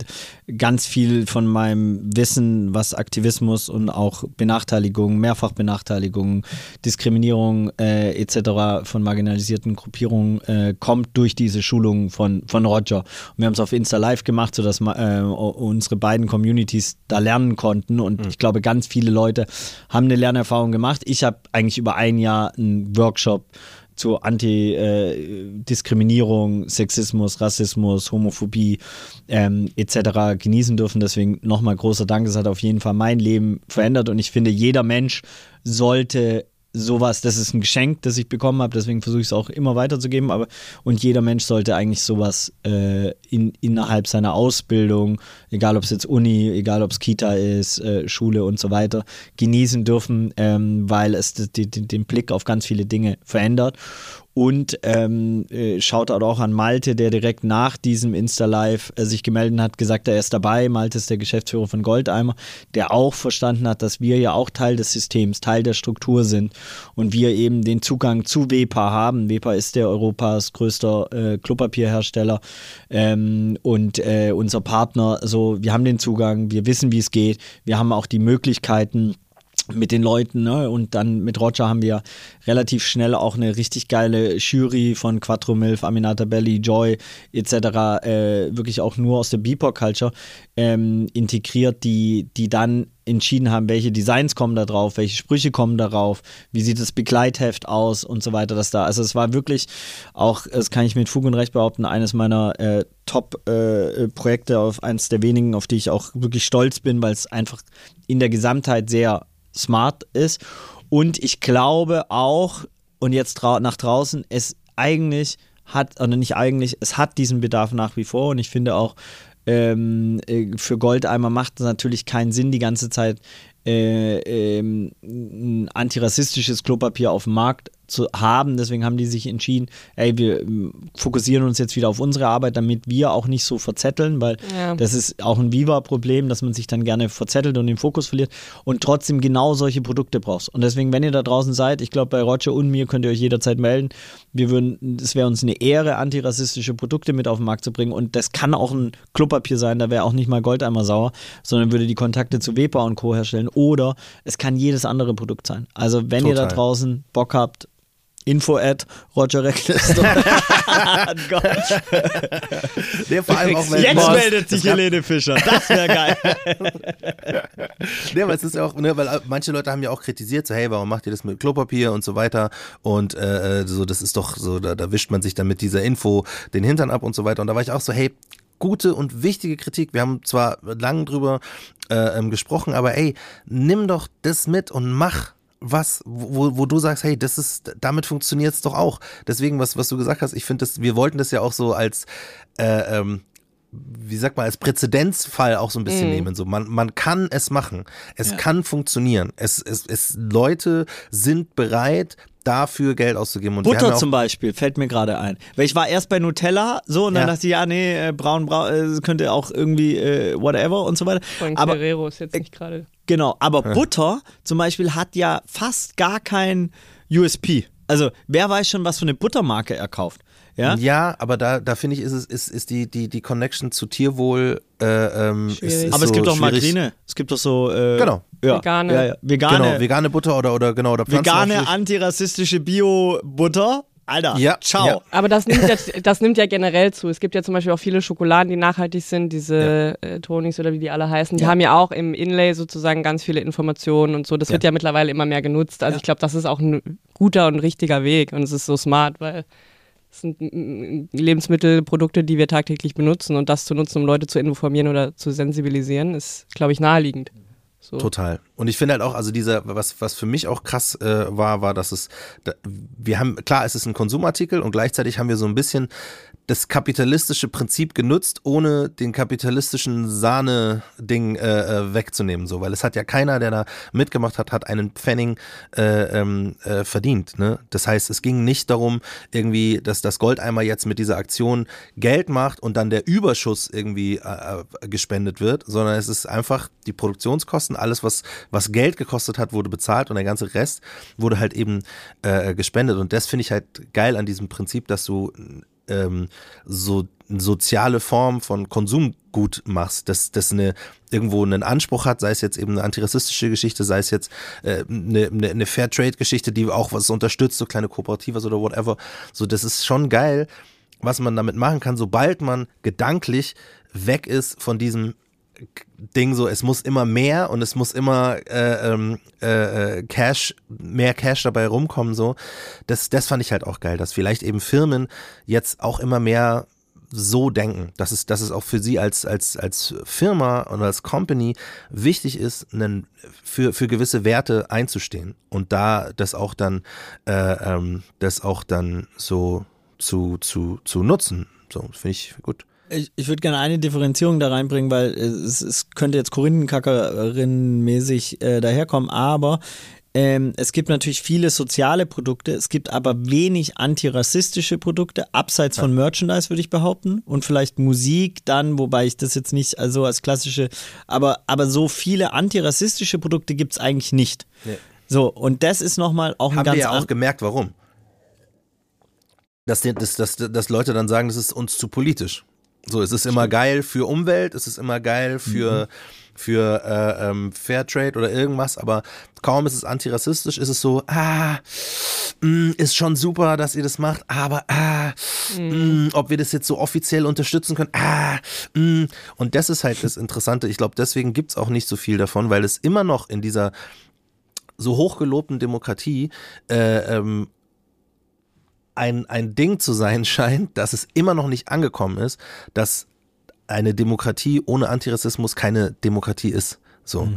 ganz viel von meinem Wissen, was Aktivismus und auch Benachteiligung, Mehrfachbenachteiligung, Diskriminierung äh, etc. von marginalisierten Gruppierungen äh, kommt durch diese Schulung von, von Roger. Und wir haben es auf Insta Live gemacht, sodass äh, unsere beiden Communities da lernen konnten und ich glaube, ganz viele Leute haben eine Lernerfahrung gemacht. Ich habe eigentlich über ein Jahr einen Workshop zu Anti-Diskriminierung, Sexismus, Rassismus, Homophobie ähm, etc. genießen dürfen. Deswegen nochmal großer Dank. Das hat auf jeden Fall mein Leben verändert und ich finde, jeder Mensch sollte sowas, das ist ein Geschenk, das ich bekommen habe, deswegen versuche ich es auch immer weiterzugeben, aber und jeder Mensch sollte eigentlich sowas äh, in, innerhalb seiner Ausbildung, egal ob es jetzt Uni, egal ob es Kita ist, äh, Schule und so weiter, genießen dürfen, ähm, weil es die, den Blick auf ganz viele Dinge verändert. Und ähm, äh, schaut auch an Malte, der direkt nach diesem Insta-Live äh, sich gemeldet hat, gesagt, er ist dabei. Malte ist der Geschäftsführer von Goldeimer, der auch verstanden hat, dass wir ja auch Teil des Systems, Teil der Struktur sind und wir eben den Zugang zu WEPA haben. WEPA ist der Europas größter äh, Klopapierhersteller ähm, und äh, unser Partner. So, wir haben den Zugang, wir wissen, wie es geht, wir haben auch die Möglichkeiten mit den Leuten ne? und dann mit Roger haben wir relativ schnell auch eine richtig geile Jury von Quattro Milf, Aminata Belli, Joy etc. Äh, wirklich auch nur aus der Beatport-Culture ähm, integriert, die, die dann entschieden haben, welche Designs kommen da drauf, welche Sprüche kommen darauf, wie sieht das Begleitheft aus und so weiter. Das da. Also es war wirklich auch, das kann ich mit Fug und Recht behaupten, eines meiner äh, Top-Projekte, auf eines der wenigen, auf die ich auch wirklich stolz bin, weil es einfach in der Gesamtheit sehr smart ist. Und ich glaube auch, und jetzt nach draußen, es eigentlich hat, oder nicht eigentlich, es hat diesen Bedarf nach wie vor. Und ich finde auch, ähm, äh, für Goldeimer macht es natürlich keinen Sinn, die ganze Zeit äh, ähm, ein antirassistisches Klopapier auf dem Markt zu haben. Deswegen haben die sich entschieden, ey, wir ähm, fokussieren uns jetzt wieder auf unsere Arbeit, damit wir auch nicht so verzetteln, weil Ja. das ist auch ein Viva-Problem, dass man sich dann gerne verzettelt und den Fokus verliert und trotzdem genau solche Produkte brauchst. Und deswegen, wenn ihr da draußen seid, ich glaube, bei Roger und mir könnt ihr euch jederzeit melden. Wir würden, es wäre uns eine Ehre, antirassistische Produkte mit auf den Markt zu bringen. Und das kann auch ein Klopapier sein, da wäre auch nicht mal Goldeimer sauer, sondern würde die Kontakte zu Wepa und Co. herstellen. Oder es kann jedes andere Produkt sein. Also, wenn ihr da Total. draußen Bock habt, Info at Roger. Gott. Nee, vor allem auch, wenn- Jetzt Boah, meldet sich Helene Fischer. Das wäre geil. Nee, aber es ist ja auch, ne, weil manche Leute haben ja auch kritisiert, so, hey, warum macht ihr das mit Klopapier und so weiter? Und äh, so, das ist doch so, da, da wischt man sich dann mit dieser Info den Hintern ab und so weiter. Und da war ich auch so, hey, gute und wichtige Kritik. Wir haben zwar lang drüber äh, ähm, gesprochen, aber ey, nimm doch das mit und mach was, wo, wo du sagst, hey, das ist, damit funktioniert es doch auch. Deswegen, was, was du gesagt hast, ich finde das, wir wollten das ja auch so als äh, ähm, wie sagt man, als Präzedenzfall auch so ein bisschen nehmen. So, man, man kann es machen. Es kann funktionieren. Es, es, es, Leute sind bereit, dafür Geld auszugeben. Und Butter ja zum Beispiel, fällt mir gerade ein. Weil ich war erst bei Nutella, so, und dann Ja. dachte ich, ja, nee, äh, braun, braun, äh, könnte auch irgendwie äh, whatever und so weiter. Von Aber Ferrero ist jetzt nicht gerade. Genau, aber Butter zum Beispiel hat ja fast gar kein USP. Also, wer weiß schon, was für eine Buttermarke er kauft? Ja? Ja, aber da, da finde ich, ist es, ist, ist die, die, die Connection zu Tierwohl, äh, ähm, ist, ist aber es so gibt auch. Margarine. Es gibt doch so. Äh, Genau. Ja, Vegane. Ja, ja. Vegane, Genau, vegane Butter oder, oder, genau, oder vegane antirassistische Bio-Butter. Alter, Ja, ciao. ja. Aber das nimmt, ja, das nimmt ja generell zu. Es gibt ja zum Beispiel auch viele Schokoladen, die nachhaltig sind, diese äh, Tonys oder wie die alle heißen. Die haben ja auch im Inlay sozusagen ganz viele Informationen und so. Das wird ja mittlerweile immer mehr genutzt. Also ich glaube, das ist auch ein guter und richtiger Weg und es ist so smart, weil es sind Lebensmittel, die wir tagtäglich benutzen und das zu nutzen, um Leute zu informieren oder zu sensibilisieren, ist, glaube ich, naheliegend. So. Total. Und ich finde halt auch, also dieser, was, was für mich auch krass äh, war, war, dass es, da, wir haben, klar, es ist ein Konsumartikel und gleichzeitig haben wir so ein bisschen das kapitalistische Prinzip genutzt, ohne den kapitalistischen Sahne-Ding äh, äh, wegzunehmen, so, weil es hat ja keiner, der da mitgemacht hat, hat einen Pfennig äh, ähm, äh, verdient. Ne? Das heißt, es ging nicht darum, irgendwie, dass das Goldeimer jetzt mit dieser Aktion Geld macht und dann der Überschuss irgendwie äh, äh, gespendet wird, sondern es ist einfach die Produktionskosten, alles, was, was Geld gekostet hat, wurde bezahlt und der ganze Rest wurde halt eben äh, gespendet. Und das finde ich halt geil an diesem Prinzip, dass du ähm, so soziale Form von Konsumgut machst, dass das eine irgendwo einen Anspruch hat, sei es jetzt eben eine antirassistische Geschichte, sei es jetzt äh, eine, eine, eine Fairtrade-Geschichte, die auch was unterstützt, so kleine Kooperativas oder whatever. So, das ist schon geil, was man damit machen kann, sobald man gedanklich weg ist von diesem Ding so, es muss immer mehr und es muss immer äh, ähm, äh, äh, Cash, mehr Cash dabei rumkommen so. Das, das fand ich halt auch geil, dass vielleicht eben Firmen jetzt auch immer mehr so denken, dass es, dass es auch für sie als, als, als Firma und als Company wichtig ist, einen, für, für gewisse Werte einzustehen und da das auch dann, äh, ähm, das auch dann so zu, zu, zu nutzen. So, finde ich gut. Ich, ich würde gerne eine Differenzierung da reinbringen, weil es, es könnte jetzt Korinthenkackerin-mäßig äh, daherkommen, aber ähm, es gibt natürlich viele soziale Produkte, es gibt aber wenig antirassistische Produkte, abseits von Merchandise, würde ich behaupten. Und vielleicht Musik dann, wobei ich das jetzt nicht also als klassische, aber, aber so viele antirassistische Produkte gibt es eigentlich nicht. Nee. So, und das ist nochmal auch ein Haben ganz wir ja an- auch gemerkt, warum. Dass, dass, dass, dass Leute dann sagen, das ist uns zu politisch. So, es ist immer geil für Umwelt, es ist immer geil für, für äh, ähm, Fairtrade oder irgendwas, aber kaum ist es antirassistisch, ist es so, ah, mh, ist schon super, dass ihr das macht, aber ah, mh, ob wir das jetzt so offiziell unterstützen können, ah, mh. und das ist halt das Interessante. Ich glaube, deswegen gibt's auch nicht so viel davon, weil es immer noch in dieser so hochgelobten Demokratie äh, ähm, ein, ein Ding zu sein scheint, dass es immer noch nicht angekommen ist, dass eine Demokratie ohne Antirassismus keine Demokratie ist. So.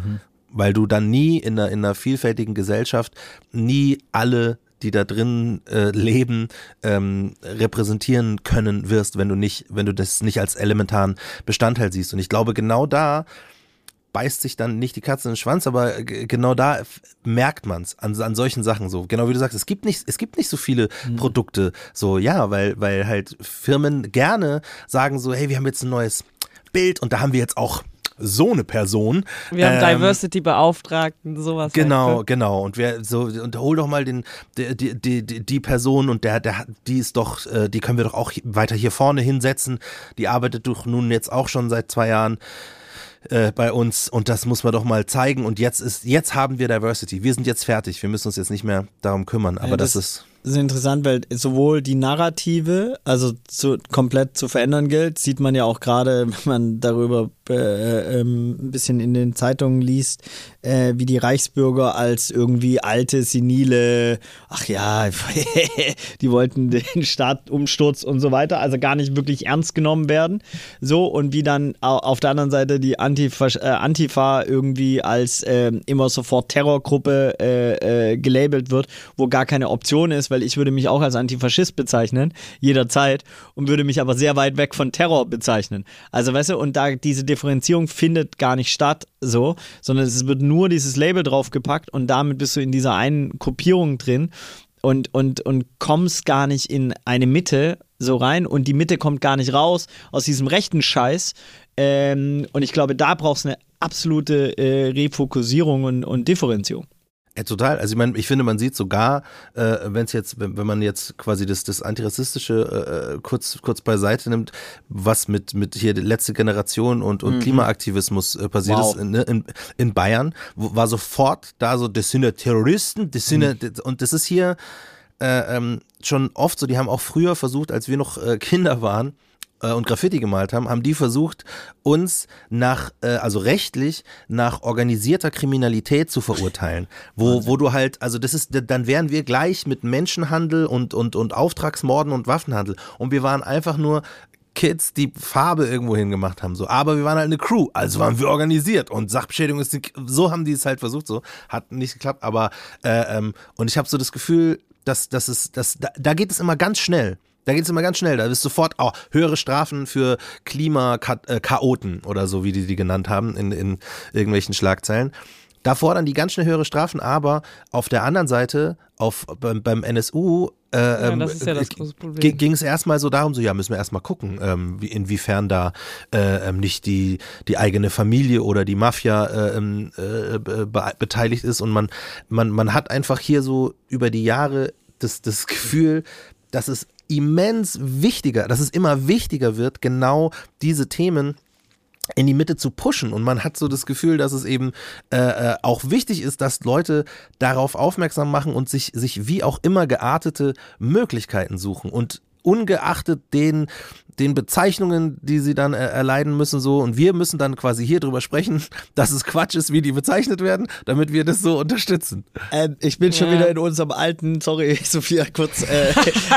Weil du dann nie in einer, in einer vielfältigen Gesellschaft nie alle die da drin äh, leben, ähm, repräsentieren können wirst, wenn du nicht, wenn du das nicht als elementaren Bestandteil siehst. Und ich glaube, genau da beißt sich dann nicht die Katze in den Schwanz, aber genau da merkt man's an, an solchen Sachen so. Genau wie du sagst, es gibt nicht, es gibt nicht so viele Produkte. So, ja, weil, weil halt Firmen gerne sagen so, hey, wir haben jetzt ein neues Bild und da haben wir jetzt auch so eine Person. Wir haben Ähm, Diversity-Beauftragten, sowas. Genau, Halt, ne? genau. Und wer so und hol doch mal den die die die, die- Person und der der die ist doch äh, die können wir doch auch weiter hier vorne hinsetzen. Die arbeitet doch nun jetzt auch schon seit zwei Jahren äh, bei uns und das muss man doch mal zeigen. Und jetzt ist jetzt haben wir Diversity. Wir sind jetzt fertig. Wir müssen uns jetzt nicht mehr darum kümmern. Aber Ja, das, das- ist Das ist interessant, weil sowohl die Narrative, also zu, komplett zu verändern gilt, sieht man ja auch gerade, wenn man darüber äh, ähm, ein bisschen in den Zeitungen liest, äh, wie die Reichsbürger als irgendwie alte, senile, ach ja, die wollten den Staatumsturz und so weiter, also gar nicht wirklich ernst genommen werden. So, und wie dann au- auf der anderen Seite die Antifa, äh, Antifa irgendwie als ähm, immer sofort Terrorgruppe äh, äh, gelabelt wird, wo gar keine Option ist, weil ich würde mich auch als Antifaschist bezeichnen, jederzeit, und würde mich aber sehr weit weg von Terror bezeichnen. Also weißt du, und da diese Differenzierung findet gar nicht statt, so, sondern es wird nur dieses Label draufgepackt und damit bist du in dieser einen Gruppierung drin und, und, und kommst gar nicht in eine Mitte so rein und die Mitte kommt gar nicht raus aus diesem rechten Scheiß. Ähm, und ich glaube, da brauchst du eine absolute äh, Refokussierung und, und Differenzierung. Ja, total. Also ich meine, ich finde, man sieht sogar, äh, wenn es jetzt, wenn, wenn man jetzt quasi das, das antirassistische äh, kurz kurz beiseite nimmt, was mit mit hier letzte Generation und und Klimaaktivismus äh, passiert Wow. ist in, ne, in, in Bayern, wo, war sofort da so, das sind ja Terroristen, das sind ja, und das ist hier äh, ähm, schon oft so. Die haben auch früher versucht, als wir noch äh, Kinder waren äh, und Graffiti gemalt haben, haben die versucht, uns nach, äh, also rechtlich, nach organisierter Kriminalität zu verurteilen. Wo, wo du halt, also das ist, dann wären wir gleich mit Menschenhandel und, und, und Auftragsmorden und Waffenhandel. Und wir waren einfach nur Kids, die Farbe irgendwo hingemacht haben. So, aber wir waren halt eine Crew, also waren wir organisiert und Sachbeschädigung ist nicht, so haben die es halt versucht. So hat nicht geklappt, aber äh, ähm, und ich habe so das Gefühl, dass dass es dass da, da geht es immer ganz schnell. Da geht es immer ganz schnell. Da ist sofort oh, höhere Strafen für Klimakaoten oder so, wie die die genannt haben in, in irgendwelchen Schlagzeilen. Da fordern die ganz schnell höhere Strafen, aber auf der anderen Seite, auf, beim, beim NSU, äh, Ja, ähm, ja äh, ging es erstmal so darum, so ja, müssen wir erstmal gucken, ähm, wie, inwiefern da äh, ähm, nicht die, die eigene Familie oder die Mafia äh, ähm, äh, be beteiligt ist und man, man, man hat einfach hier so über die Jahre das, das Gefühl, dass es immens wichtiger, dass es immer wichtiger wird, genau diese Themen in die Mitte zu pushen. Und man hat so das Gefühl, dass es eben äh, äh, auch wichtig ist, dass Leute darauf aufmerksam machen und sich sich wie auch immer geartete Möglichkeiten suchen. Und ungeachtet den den Bezeichnungen, die sie dann äh, erleiden müssen so und wir müssen dann quasi hier drüber sprechen, dass es Quatsch ist, wie die bezeichnet werden, damit wir das so unterstützen. Ähm, ich bin schon Ja. wieder in unserem alten, sorry, Sophia, kurz, äh,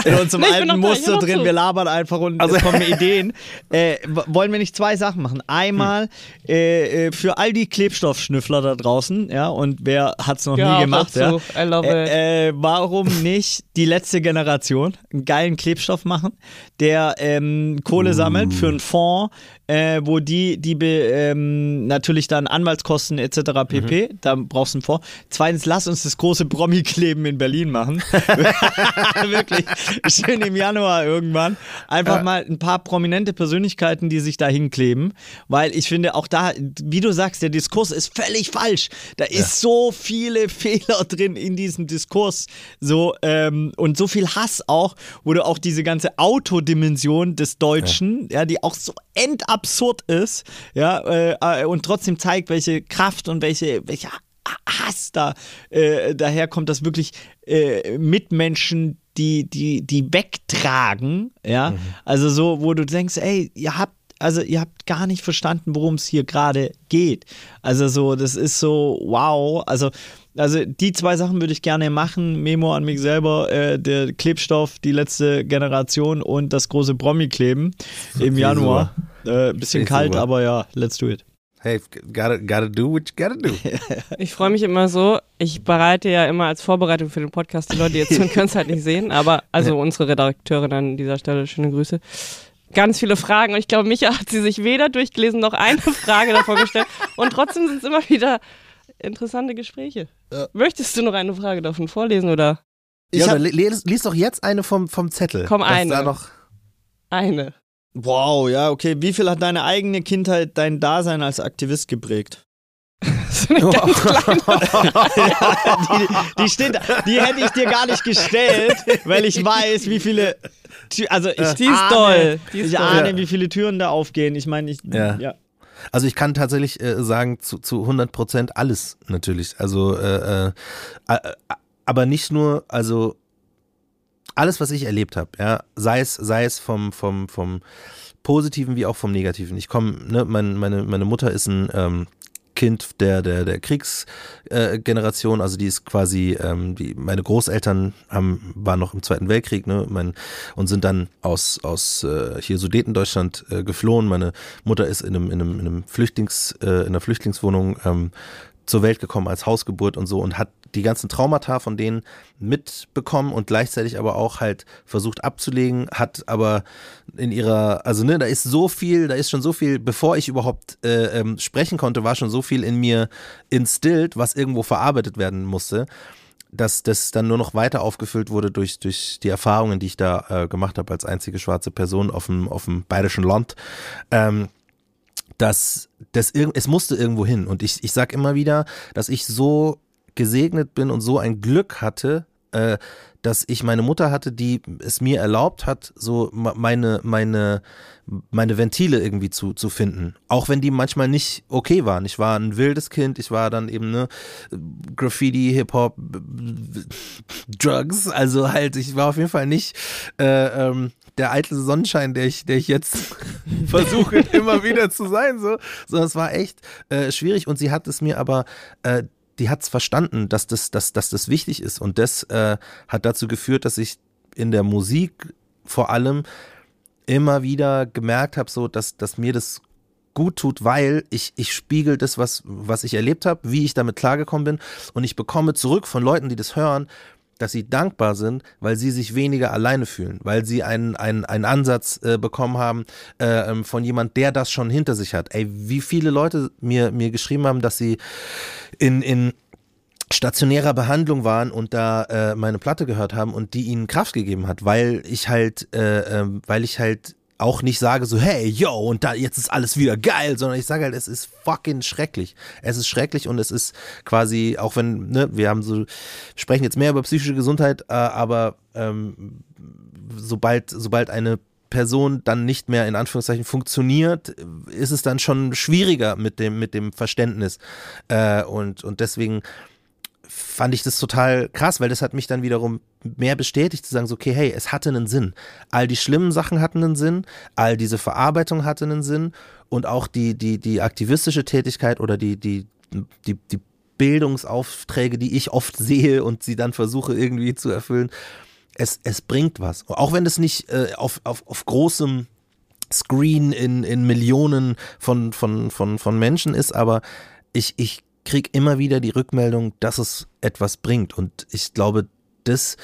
in unserem Nee, alten Muster drin. zu. Wir labern einfach und Also- kommen Ideen. Äh, wollen wir nicht zwei Sachen machen? Einmal Hm. äh, äh, für all die Klebstoffschnüffler da draußen, ja, und wer hat es noch Ja, nie gemacht, ja? I love it. Äh, äh, warum nicht die letzte Generation einen geilen Klebstoff machen, der ähm, Kohle sammelt für einen Fonds, äh, wo die, die ähm, natürlich dann Anwaltskosten etc. pp. Da brauchst du einen Fonds. Zweitens, lass uns das große Promi-Kleben in Berlin machen. Wirklich. Schön im Januar irgendwann. Einfach mal ein paar prominente Persönlichkeiten, die sich da hinkleben. Weil ich finde, auch da, wie du sagst, der Diskurs ist völlig falsch. Da ist so viele Fehler drin in diesem Diskurs. So, ähm, und so viel Hass auch, wo du auch diese ganze Autodimension des Deutschen, ja, die auch so endabsurd ist, ja, äh, äh, und trotzdem zeigt, welche Kraft und welche, welcher Hass da äh, daherkommt, dass wirklich äh, Mitmenschen die, die, die wegtragen, ja, also so, wo du denkst, ey, ihr habt also ihr habt gar nicht verstanden, worum es hier gerade geht. Also so, das ist so, wow. Also, also die zwei Sachen würde ich gerne machen. Memo an mich selber, äh, der Klebstoff, die letzte Generation und das große Promi-Kleben im Okay, Januar. Äh, bisschen Okay, kalt, super. aber ja, let's do it. Hey, gotta, gotta do what you gotta do. Ich freue mich immer so. Ich bereite ja immer als Vorbereitung für den Podcast. Die Leute die jetzt hören, können es halt nicht sehen, aber also unsere Redakteurin an dieser Stelle, schöne Grüße. Ganz viele Fragen und ich glaube, Micha hat sie sich weder durchgelesen noch eine Frage davor gestellt und trotzdem sind es immer wieder interessante Gespräche. Möchtest du noch eine Frage davon vorlesen oder Ich ja, hab- lies, lies doch jetzt eine vom, vom Zettel. Komm, eine. Da noch, eine? Wow, ja, okay. Wie viel hat deine eigene Kindheit dein Dasein als Aktivist geprägt? Das ist eine ganz kleine die, die steht, da- die hätte ich dir gar nicht gestellt, weil ich weiß, wie viele. Also ich Die ist ahne, doll. Die ist ich doll. ahne, Ja. wie viele Türen da aufgehen. Ich meine, ich Ja. ja. Also ich kann tatsächlich äh, sagen, zu, zu 100 Prozent alles natürlich. Also, äh, äh, aber nicht nur, also alles, was ich erlebt habe, ja, sei es, sei es vom, vom, vom Positiven wie auch vom Negativen. Ich komme, ne, mein, meine, meine Mutter ist ein ähm, Kind der, der, der Kriegsgeneration, äh, also die ist quasi, ähm, die, meine Großeltern haben, waren noch im Zweiten Weltkrieg, ne, mein, und sind dann aus, aus äh, hier Sudetendeutschland äh, geflohen. Meine Mutter ist in einem, in einem, in einem Flüchtlings, äh, in einer Flüchtlingswohnung ähm, zur Welt gekommen als Hausgeburt und so und hat die ganzen Traumata von denen mitbekommen und gleichzeitig aber auch halt versucht abzulegen, hat aber in ihrer, also ne, da ist so viel, da ist schon so viel, bevor ich überhaupt äh, ähm, sprechen konnte, war schon so viel in mir instillt, was irgendwo verarbeitet werden musste, dass das dann nur noch weiter aufgefüllt wurde durch, durch die Erfahrungen, die ich da äh, gemacht habe als einzige schwarze Person auf dem, auf dem bayerischen Land. Ähm, dass das es musste irgendwo hin. Und ich, ich sag immer wieder, dass ich so gesegnet bin und so ein Glück hatte, äh, dass ich meine Mutter hatte, die es mir erlaubt hat, so meine, meine, meine Ventile irgendwie zu, zu finden. Auch wenn die manchmal nicht okay waren. Ich war ein wildes Kind, ich war dann eben ne Graffiti, Hip-Hop, Drugs. Also halt, ich war auf jeden Fall nicht äh, ähm, der eitle Sonnenschein, der ich, der ich jetzt versuche immer wieder zu sein, so. Sondern es war echt äh, schwierig und sie hat es mir aber äh, die hat es verstanden, dass das, dass, dass das wichtig ist. Und das äh, hat dazu geführt, dass ich in der Musik vor allem immer wieder gemerkt habe, so, dass, dass mir das gut tut, weil ich, ich spiegel das, was, was ich erlebt habe, wie ich damit klargekommen bin und ich bekomme zurück von Leuten, die das hören, dass sie dankbar sind, weil sie sich weniger alleine fühlen, weil sie einen, einen, einen Ansatz äh, bekommen haben äh, ähm, von jemand, der das schon hinter sich hat. Ey, wie viele Leute mir, mir geschrieben haben, dass sie in, in stationärer Behandlung waren und da äh, meine Platte gehört haben und die ihnen Kraft gegeben hat, weil ich halt, äh, äh, weil ich halt auch nicht sage so, hey, yo, und da jetzt ist alles wieder geil, sondern ich sage halt, es ist fucking schrecklich. Es ist schrecklich und es ist quasi, auch wenn, ne, wir haben so, sprechen jetzt mehr über psychische Gesundheit, äh, aber ähm, sobald, sobald eine Person dann nicht mehr in Anführungszeichen funktioniert, ist es dann schon schwieriger mit dem, mit dem Verständnis. Äh, und, und deswegen fand ich das total krass, weil das hat mich dann wiederum mehr bestätigt zu sagen, so, okay, hey, es hatte einen Sinn. All die schlimmen Sachen hatten einen Sinn, all diese Verarbeitung hatte einen Sinn und auch die, die, die aktivistische Tätigkeit oder die, die, die, die Bildungsaufträge, die ich oft sehe und sie dann versuche irgendwie zu erfüllen, es, es bringt was. Auch wenn es nicht äh, auf, auf, auf großem Screen in, in Millionen von, von, von, von Menschen ist, aber ich, ich kriege immer wieder die Rückmeldung, dass es etwas bringt. Und ich glaube, das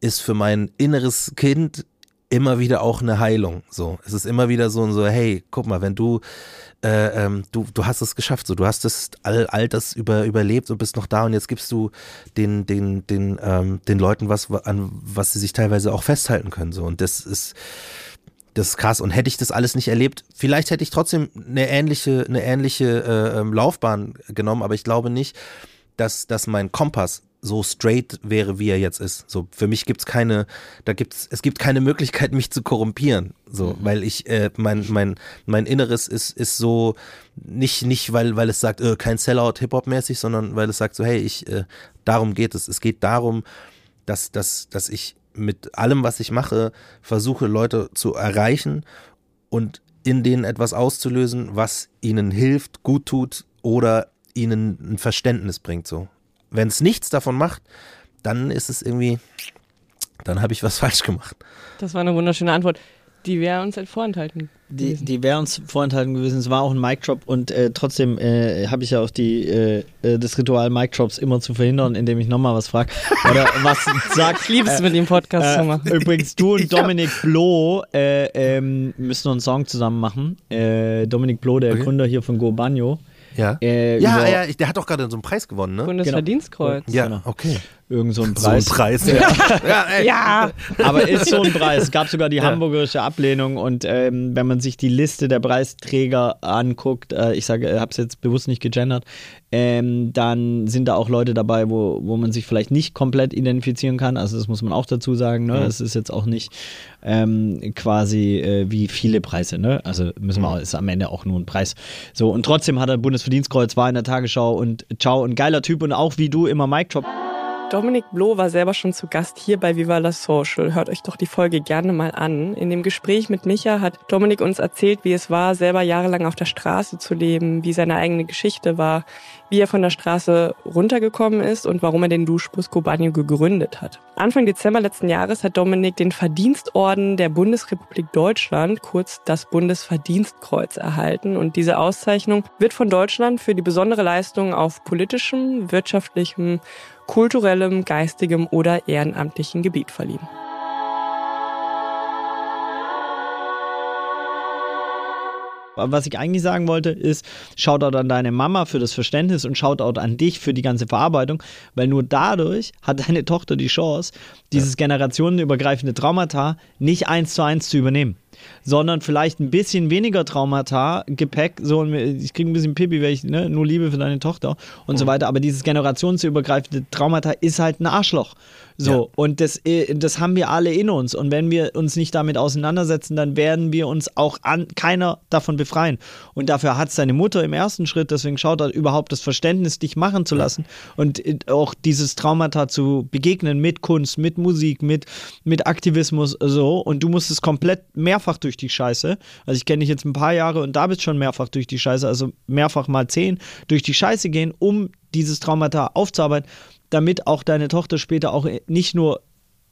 ist für mein inneres Kind immer wieder auch eine Heilung. So, es ist immer wieder so und so, hey, guck mal, wenn du äh, ähm, du, du hast es geschafft, so du hast das all, all das über, überlebt und bist noch da und jetzt gibst du den, den, den, ähm, den Leuten was, an was sie sich teilweise auch festhalten können. So. Und das ist, das ist krass. Und hätte ich das alles nicht erlebt, vielleicht hätte ich trotzdem eine ähnliche, eine ähnliche äh, ähm, Laufbahn genommen, aber ich glaube nicht, dass, dass mein Kompass so straight wäre, wie er jetzt ist. So für mich gibt's keine, da gibt's, es gibt keine Möglichkeit, mich zu korrumpieren. So, mhm. weil ich, äh, mein, mein, mein Inneres ist, ist so nicht, nicht, weil, weil es sagt, äh, kein Sellout Hip-Hop-mäßig, sondern weil es sagt so, hey, ich, äh, darum geht es. Es geht darum, dass, dass, dass ich mit allem, was ich mache, versuche, Leute zu erreichen und in denen etwas auszulösen, was ihnen hilft, gut tut oder ihnen ein Verständnis bringt. So. Wenn es nichts davon macht, dann ist es irgendwie, dann habe ich was falsch gemacht. Das war eine wunderschöne Antwort. Die wäre uns halt vorenthalten. Die, die wäre uns vorenthalten gewesen. Es war auch ein Mic-Drop und äh, trotzdem äh, habe ich ja auch die, äh, äh das Ritual Mic-Drops immer zu verhindern, indem ich nochmal was frage. Oder was sagt. Ich lieb's mit dem Podcast äh, zu machen. Übrigens, du und Dominik Bloh äh, ähm, müssen noch einen Song zusammen machen. Dominik Bloh, der okay. Gründer hier von Go Banjo. Ja, äh, ja, ja, der hat doch gerade so einen Preis gewonnen, ne? Bundesverdienstkreuz. Genau. Ja, okay. Irgend so ein Preis. So ein Preis, ja. ja, ja, Aber ist so ein Preis. Es gab sogar die ja. hamburgerische Ablehnung und ähm, wenn man sich die Liste der Preisträger anguckt, äh, ich sage, ich habe es jetzt bewusst nicht gegendert, ähm, dann sind da auch Leute dabei, wo, wo man sich vielleicht nicht komplett identifizieren kann. Also das muss man auch dazu sagen. Ne? Es ist jetzt auch nicht ähm, quasi äh, wie viele Preise. Ne? Also müssen wir, ist am Ende auch nur ein Preis. So und trotzdem hat er Bundesverdienstkreuz, war in der Tagesschau und ciao, ein geiler Typ und auch wie du immer Mike Drop. Dominik Bloh war selber schon zu Gast hier bei Viva la Social. Hört euch doch die Folge gerne mal an. In dem Gespräch mit Micha hat Dominik uns erzählt, wie es war, selber jahrelang auf der Straße zu leben, wie seine eigene Geschichte war, wie er von der Straße runtergekommen ist und warum er den Duschbus Cobanio gegründet hat. Anfang Dezember letzten Jahres hat Dominik den Verdienstorden der Bundesrepublik Deutschland, kurz das Bundesverdienstkreuz, erhalten. Und diese Auszeichnung wird von Deutschland für die besondere Leistung auf politischem, wirtschaftlichem kulturellem, geistigem oder ehrenamtlichen Gebiet verliehen. Was ich eigentlich sagen wollte, ist, Shoutout an deine Mama für das Verständnis und Shoutout an dich für die ganze Verarbeitung, weil nur dadurch hat deine Tochter die Chance, dieses generationenübergreifende Traumata nicht eins zu eins zu übernehmen sondern vielleicht ein bisschen weniger Traumata, Gepäck, so ich kriege ein bisschen Pipi, weil ich ne, nur Liebe für deine Tochter und mhm. so weiter, aber dieses generationsübergreifende Traumata ist halt ein Arschloch. So, ja. und das, äh, das haben wir alle in uns. Und wenn wir uns nicht damit auseinandersetzen, dann werden wir uns auch an keiner davon befreien. Und dafür hat es deine Mutter im ersten Schritt, deswegen schaut er überhaupt das Verständnis, dich machen zu lassen und äh, auch dieses Traumata zu begegnen mit Kunst, mit Musik, mit, mit Aktivismus, so. Und du musst es komplett mehrfach durch die Scheiße. Also ich kenne dich jetzt ein paar Jahre und da bist schon mehrfach durch die Scheiße, also mehrfach mal zehn durch die Scheiße gehen, um dieses Traumata aufzuarbeiten damit auch deine Tochter später auch nicht nur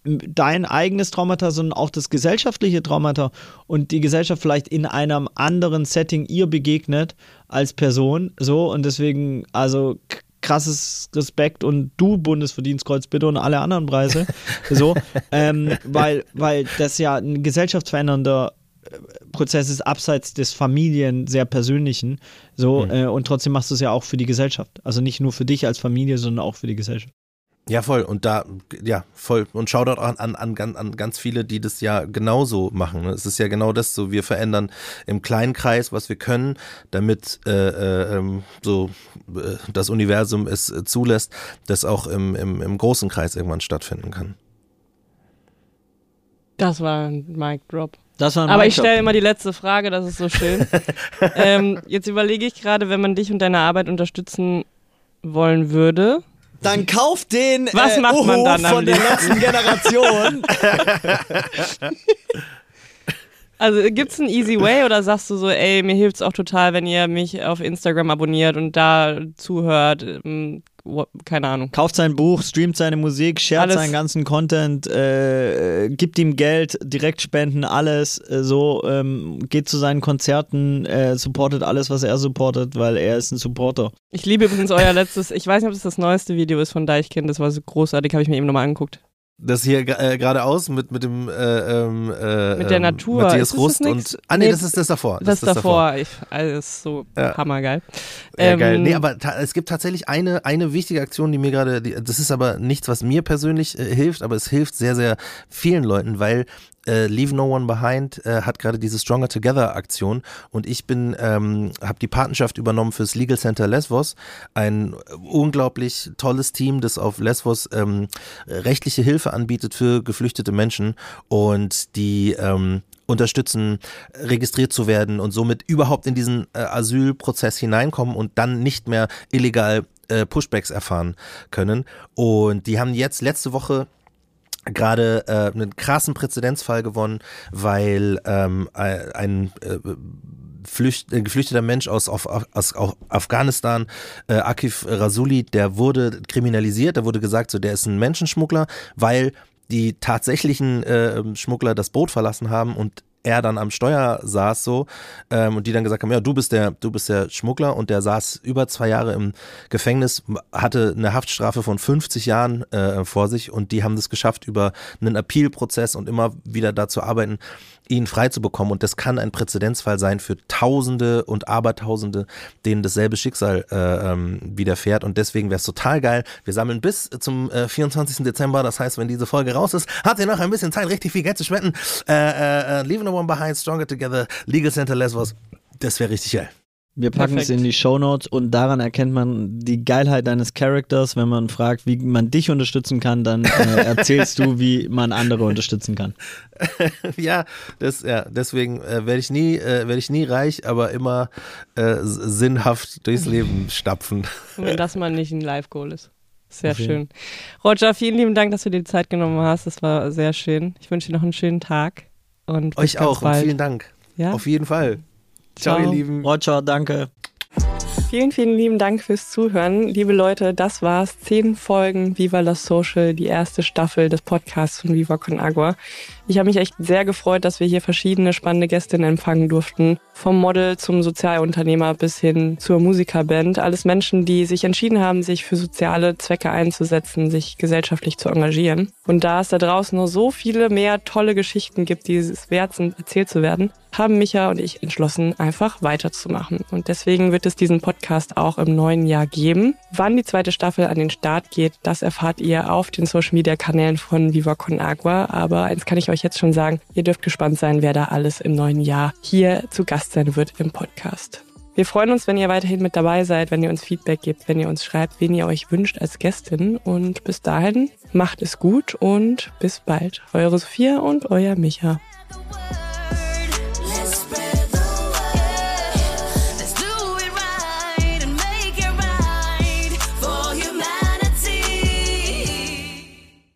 dein eigenes Traumata, sondern auch das gesellschaftliche Traumata und die Gesellschaft vielleicht in einem anderen Setting ihr begegnet als Person. So und deswegen, also krasses Respekt und du Bundesverdienstkreuz bitte und alle anderen Preise. so, ähm, weil, weil das ja ein gesellschaftsverändernder Prozess ist abseits des Familien sehr persönlichen. So, äh, und trotzdem machst du es ja auch für die Gesellschaft. Also nicht nur für dich als Familie, sondern auch für die Gesellschaft. Ja, voll. Und da, ja, voll. Und Shoutout an, an, an, gan- an ganz viele, die das ja genauso machen. ne? Es ist ja genau das so. Wir verändern im kleinen Kreis, was wir können, damit äh, äh, ähm, so äh, das Universum es äh, zulässt, das auch im, im, im großen Kreis irgendwann stattfinden kann. Das war ein Mic Drop. Das war Aber ich stelle immer die letzte Frage, das ist so schön. ähm, jetzt überlege ich gerade, wenn man dich und deine Arbeit unterstützen wollen würde. Dann kauf den Was äh, macht man dann von der letzten Generation. Also gibt's einen easy way oder sagst du so, ey, mir hilft's auch total, wenn ihr mich auf Instagram abonniert und da zuhört? Ähm, keine Ahnung. Kauft sein Buch, streamt seine Musik, shared Alles. seinen ganzen Content, äh, äh, gibt ihm Geld, direkt spenden, alles äh, so, ähm, geht zu seinen Konzerten, äh, supportet alles, was er supportet, weil er ist ein Supporter. Ich liebe übrigens euer letztes, ich weiß nicht, ob das das neueste Video ist von Deichkind, das war so großartig, habe ich mir eben nochmal angeguckt. Das hier äh, geradeaus mit, mit dem äh, ähm, äh, Mit der ähm, Natur. Matthias Ist das Rust und ah nee, Nee, das ist das davor. Das, ist das davor, ich, alles so Ja. hammergeil. Ja, geil. Ähm, Nee, aber es gibt tatsächlich eine, eine wichtige Aktion, die mir gerade, das ist aber nichts, was mir persönlich äh, hilft, aber es hilft sehr, sehr vielen Leuten, weil äh, Leave No One Behind äh, hat gerade diese Stronger Together Aktion. Und ich bin, ähm, habe die Patenschaft übernommen fürs Legal Center Lesvos, ein unglaublich tolles Team, das auf Lesvos ähm, rechtliche Hilfe anbietet für geflüchtete Menschen. Und die ähm, unterstützen, registriert zu werden und somit überhaupt in diesen äh, Asylprozess hineinkommen und dann nicht mehr illegal äh, Pushbacks erfahren können. Und die haben jetzt letzte Woche gerade äh, einen krassen Präzedenzfall gewonnen, weil ähm, ein äh, Flücht, äh, geflüchteter Mensch aus, aus, aus, aus Afghanistan, äh, Akif Rasuli, der wurde kriminalisiert, da wurde gesagt, so der ist ein Menschenschmuggler, weil die tatsächlichen äh, Schmuggler das Boot verlassen haben und er dann am Steuer saß so ähm, und die dann gesagt haben, ja, du bist der, du bist der Schmuggler. Und der saß über zwei Jahre im Gefängnis, hatte eine Haftstrafe von 50 Jahren äh, vor sich. Und die haben das geschafft über einen Appealprozess und immer wieder dazu arbeiten, ihn frei zu bekommen und das kann ein Präzedenzfall sein für Tausende und Abertausende, denen dasselbe Schicksal äh, ähm, widerfährt und deswegen wäre es total geil. Wir sammeln bis zum äh, 24. Dezember, das heißt, wenn diese Folge raus ist, habt ihr noch ein bisschen Zeit, richtig viel Geld zu spenden. Äh, äh, äh, Leave no one behind, Stronger Together, Legal Center Lesvos, das wäre richtig geil. Wir packen es Perfekt. in die Shownotes und daran erkennt man die Geilheit deines Charakters. Wenn man fragt, wie man dich unterstützen kann, dann äh, erzählst du, wie man andere unterstützen kann. ja, das, ja, deswegen äh, werde ich nie, äh, werde ich nie reich, aber immer äh, sinnhaft durchs Leben stapfen. Wenn das mal nicht ein Live-Goal ist. Sehr jeden. schön. Roger, vielen lieben Dank, dass du dir die Zeit genommen hast. Das war sehr schön. Ich wünsche dir noch einen schönen Tag. Und Euch auch und vielen Dank. Ja? Auf jeden Fall. Ciao, Ciao. ihr Lieben. Roger, danke. Vielen, vielen lieben Dank fürs Zuhören. Liebe Leute, das war's. Zehn Folgen Viva la Social, die erste Staffel des Podcasts von Viva Con Agua. Ich habe mich echt sehr gefreut, dass wir hier verschiedene spannende Gästinnen empfangen durften. Vom Model zum Sozialunternehmer bis hin zur Musikerband. Alles Menschen, die sich entschieden haben, sich für soziale Zwecke einzusetzen, sich gesellschaftlich zu engagieren. Und da es da draußen noch so viele mehr tolle Geschichten gibt, die es wert sind, erzählt zu werden, haben Micha und ich entschlossen, einfach weiterzumachen. Und deswegen wird es diesen Podcast auch im neuen Jahr geben. Wann die zweite Staffel an den Start geht, das erfahrt ihr auf den Social Media Kanälen von Viva Con Agua. Aber eins kann ich euch jetzt schon sagen, ihr dürft gespannt sein, wer da alles im neuen Jahr hier zu Gast sein wird im Podcast. Wir freuen uns, wenn ihr weiterhin mit dabei seid, wenn ihr uns Feedback gebt, wenn ihr uns schreibt, wen ihr euch wünscht als Gästin. Und bis dahin, macht es gut und bis bald. Eure Sophia und euer Micha.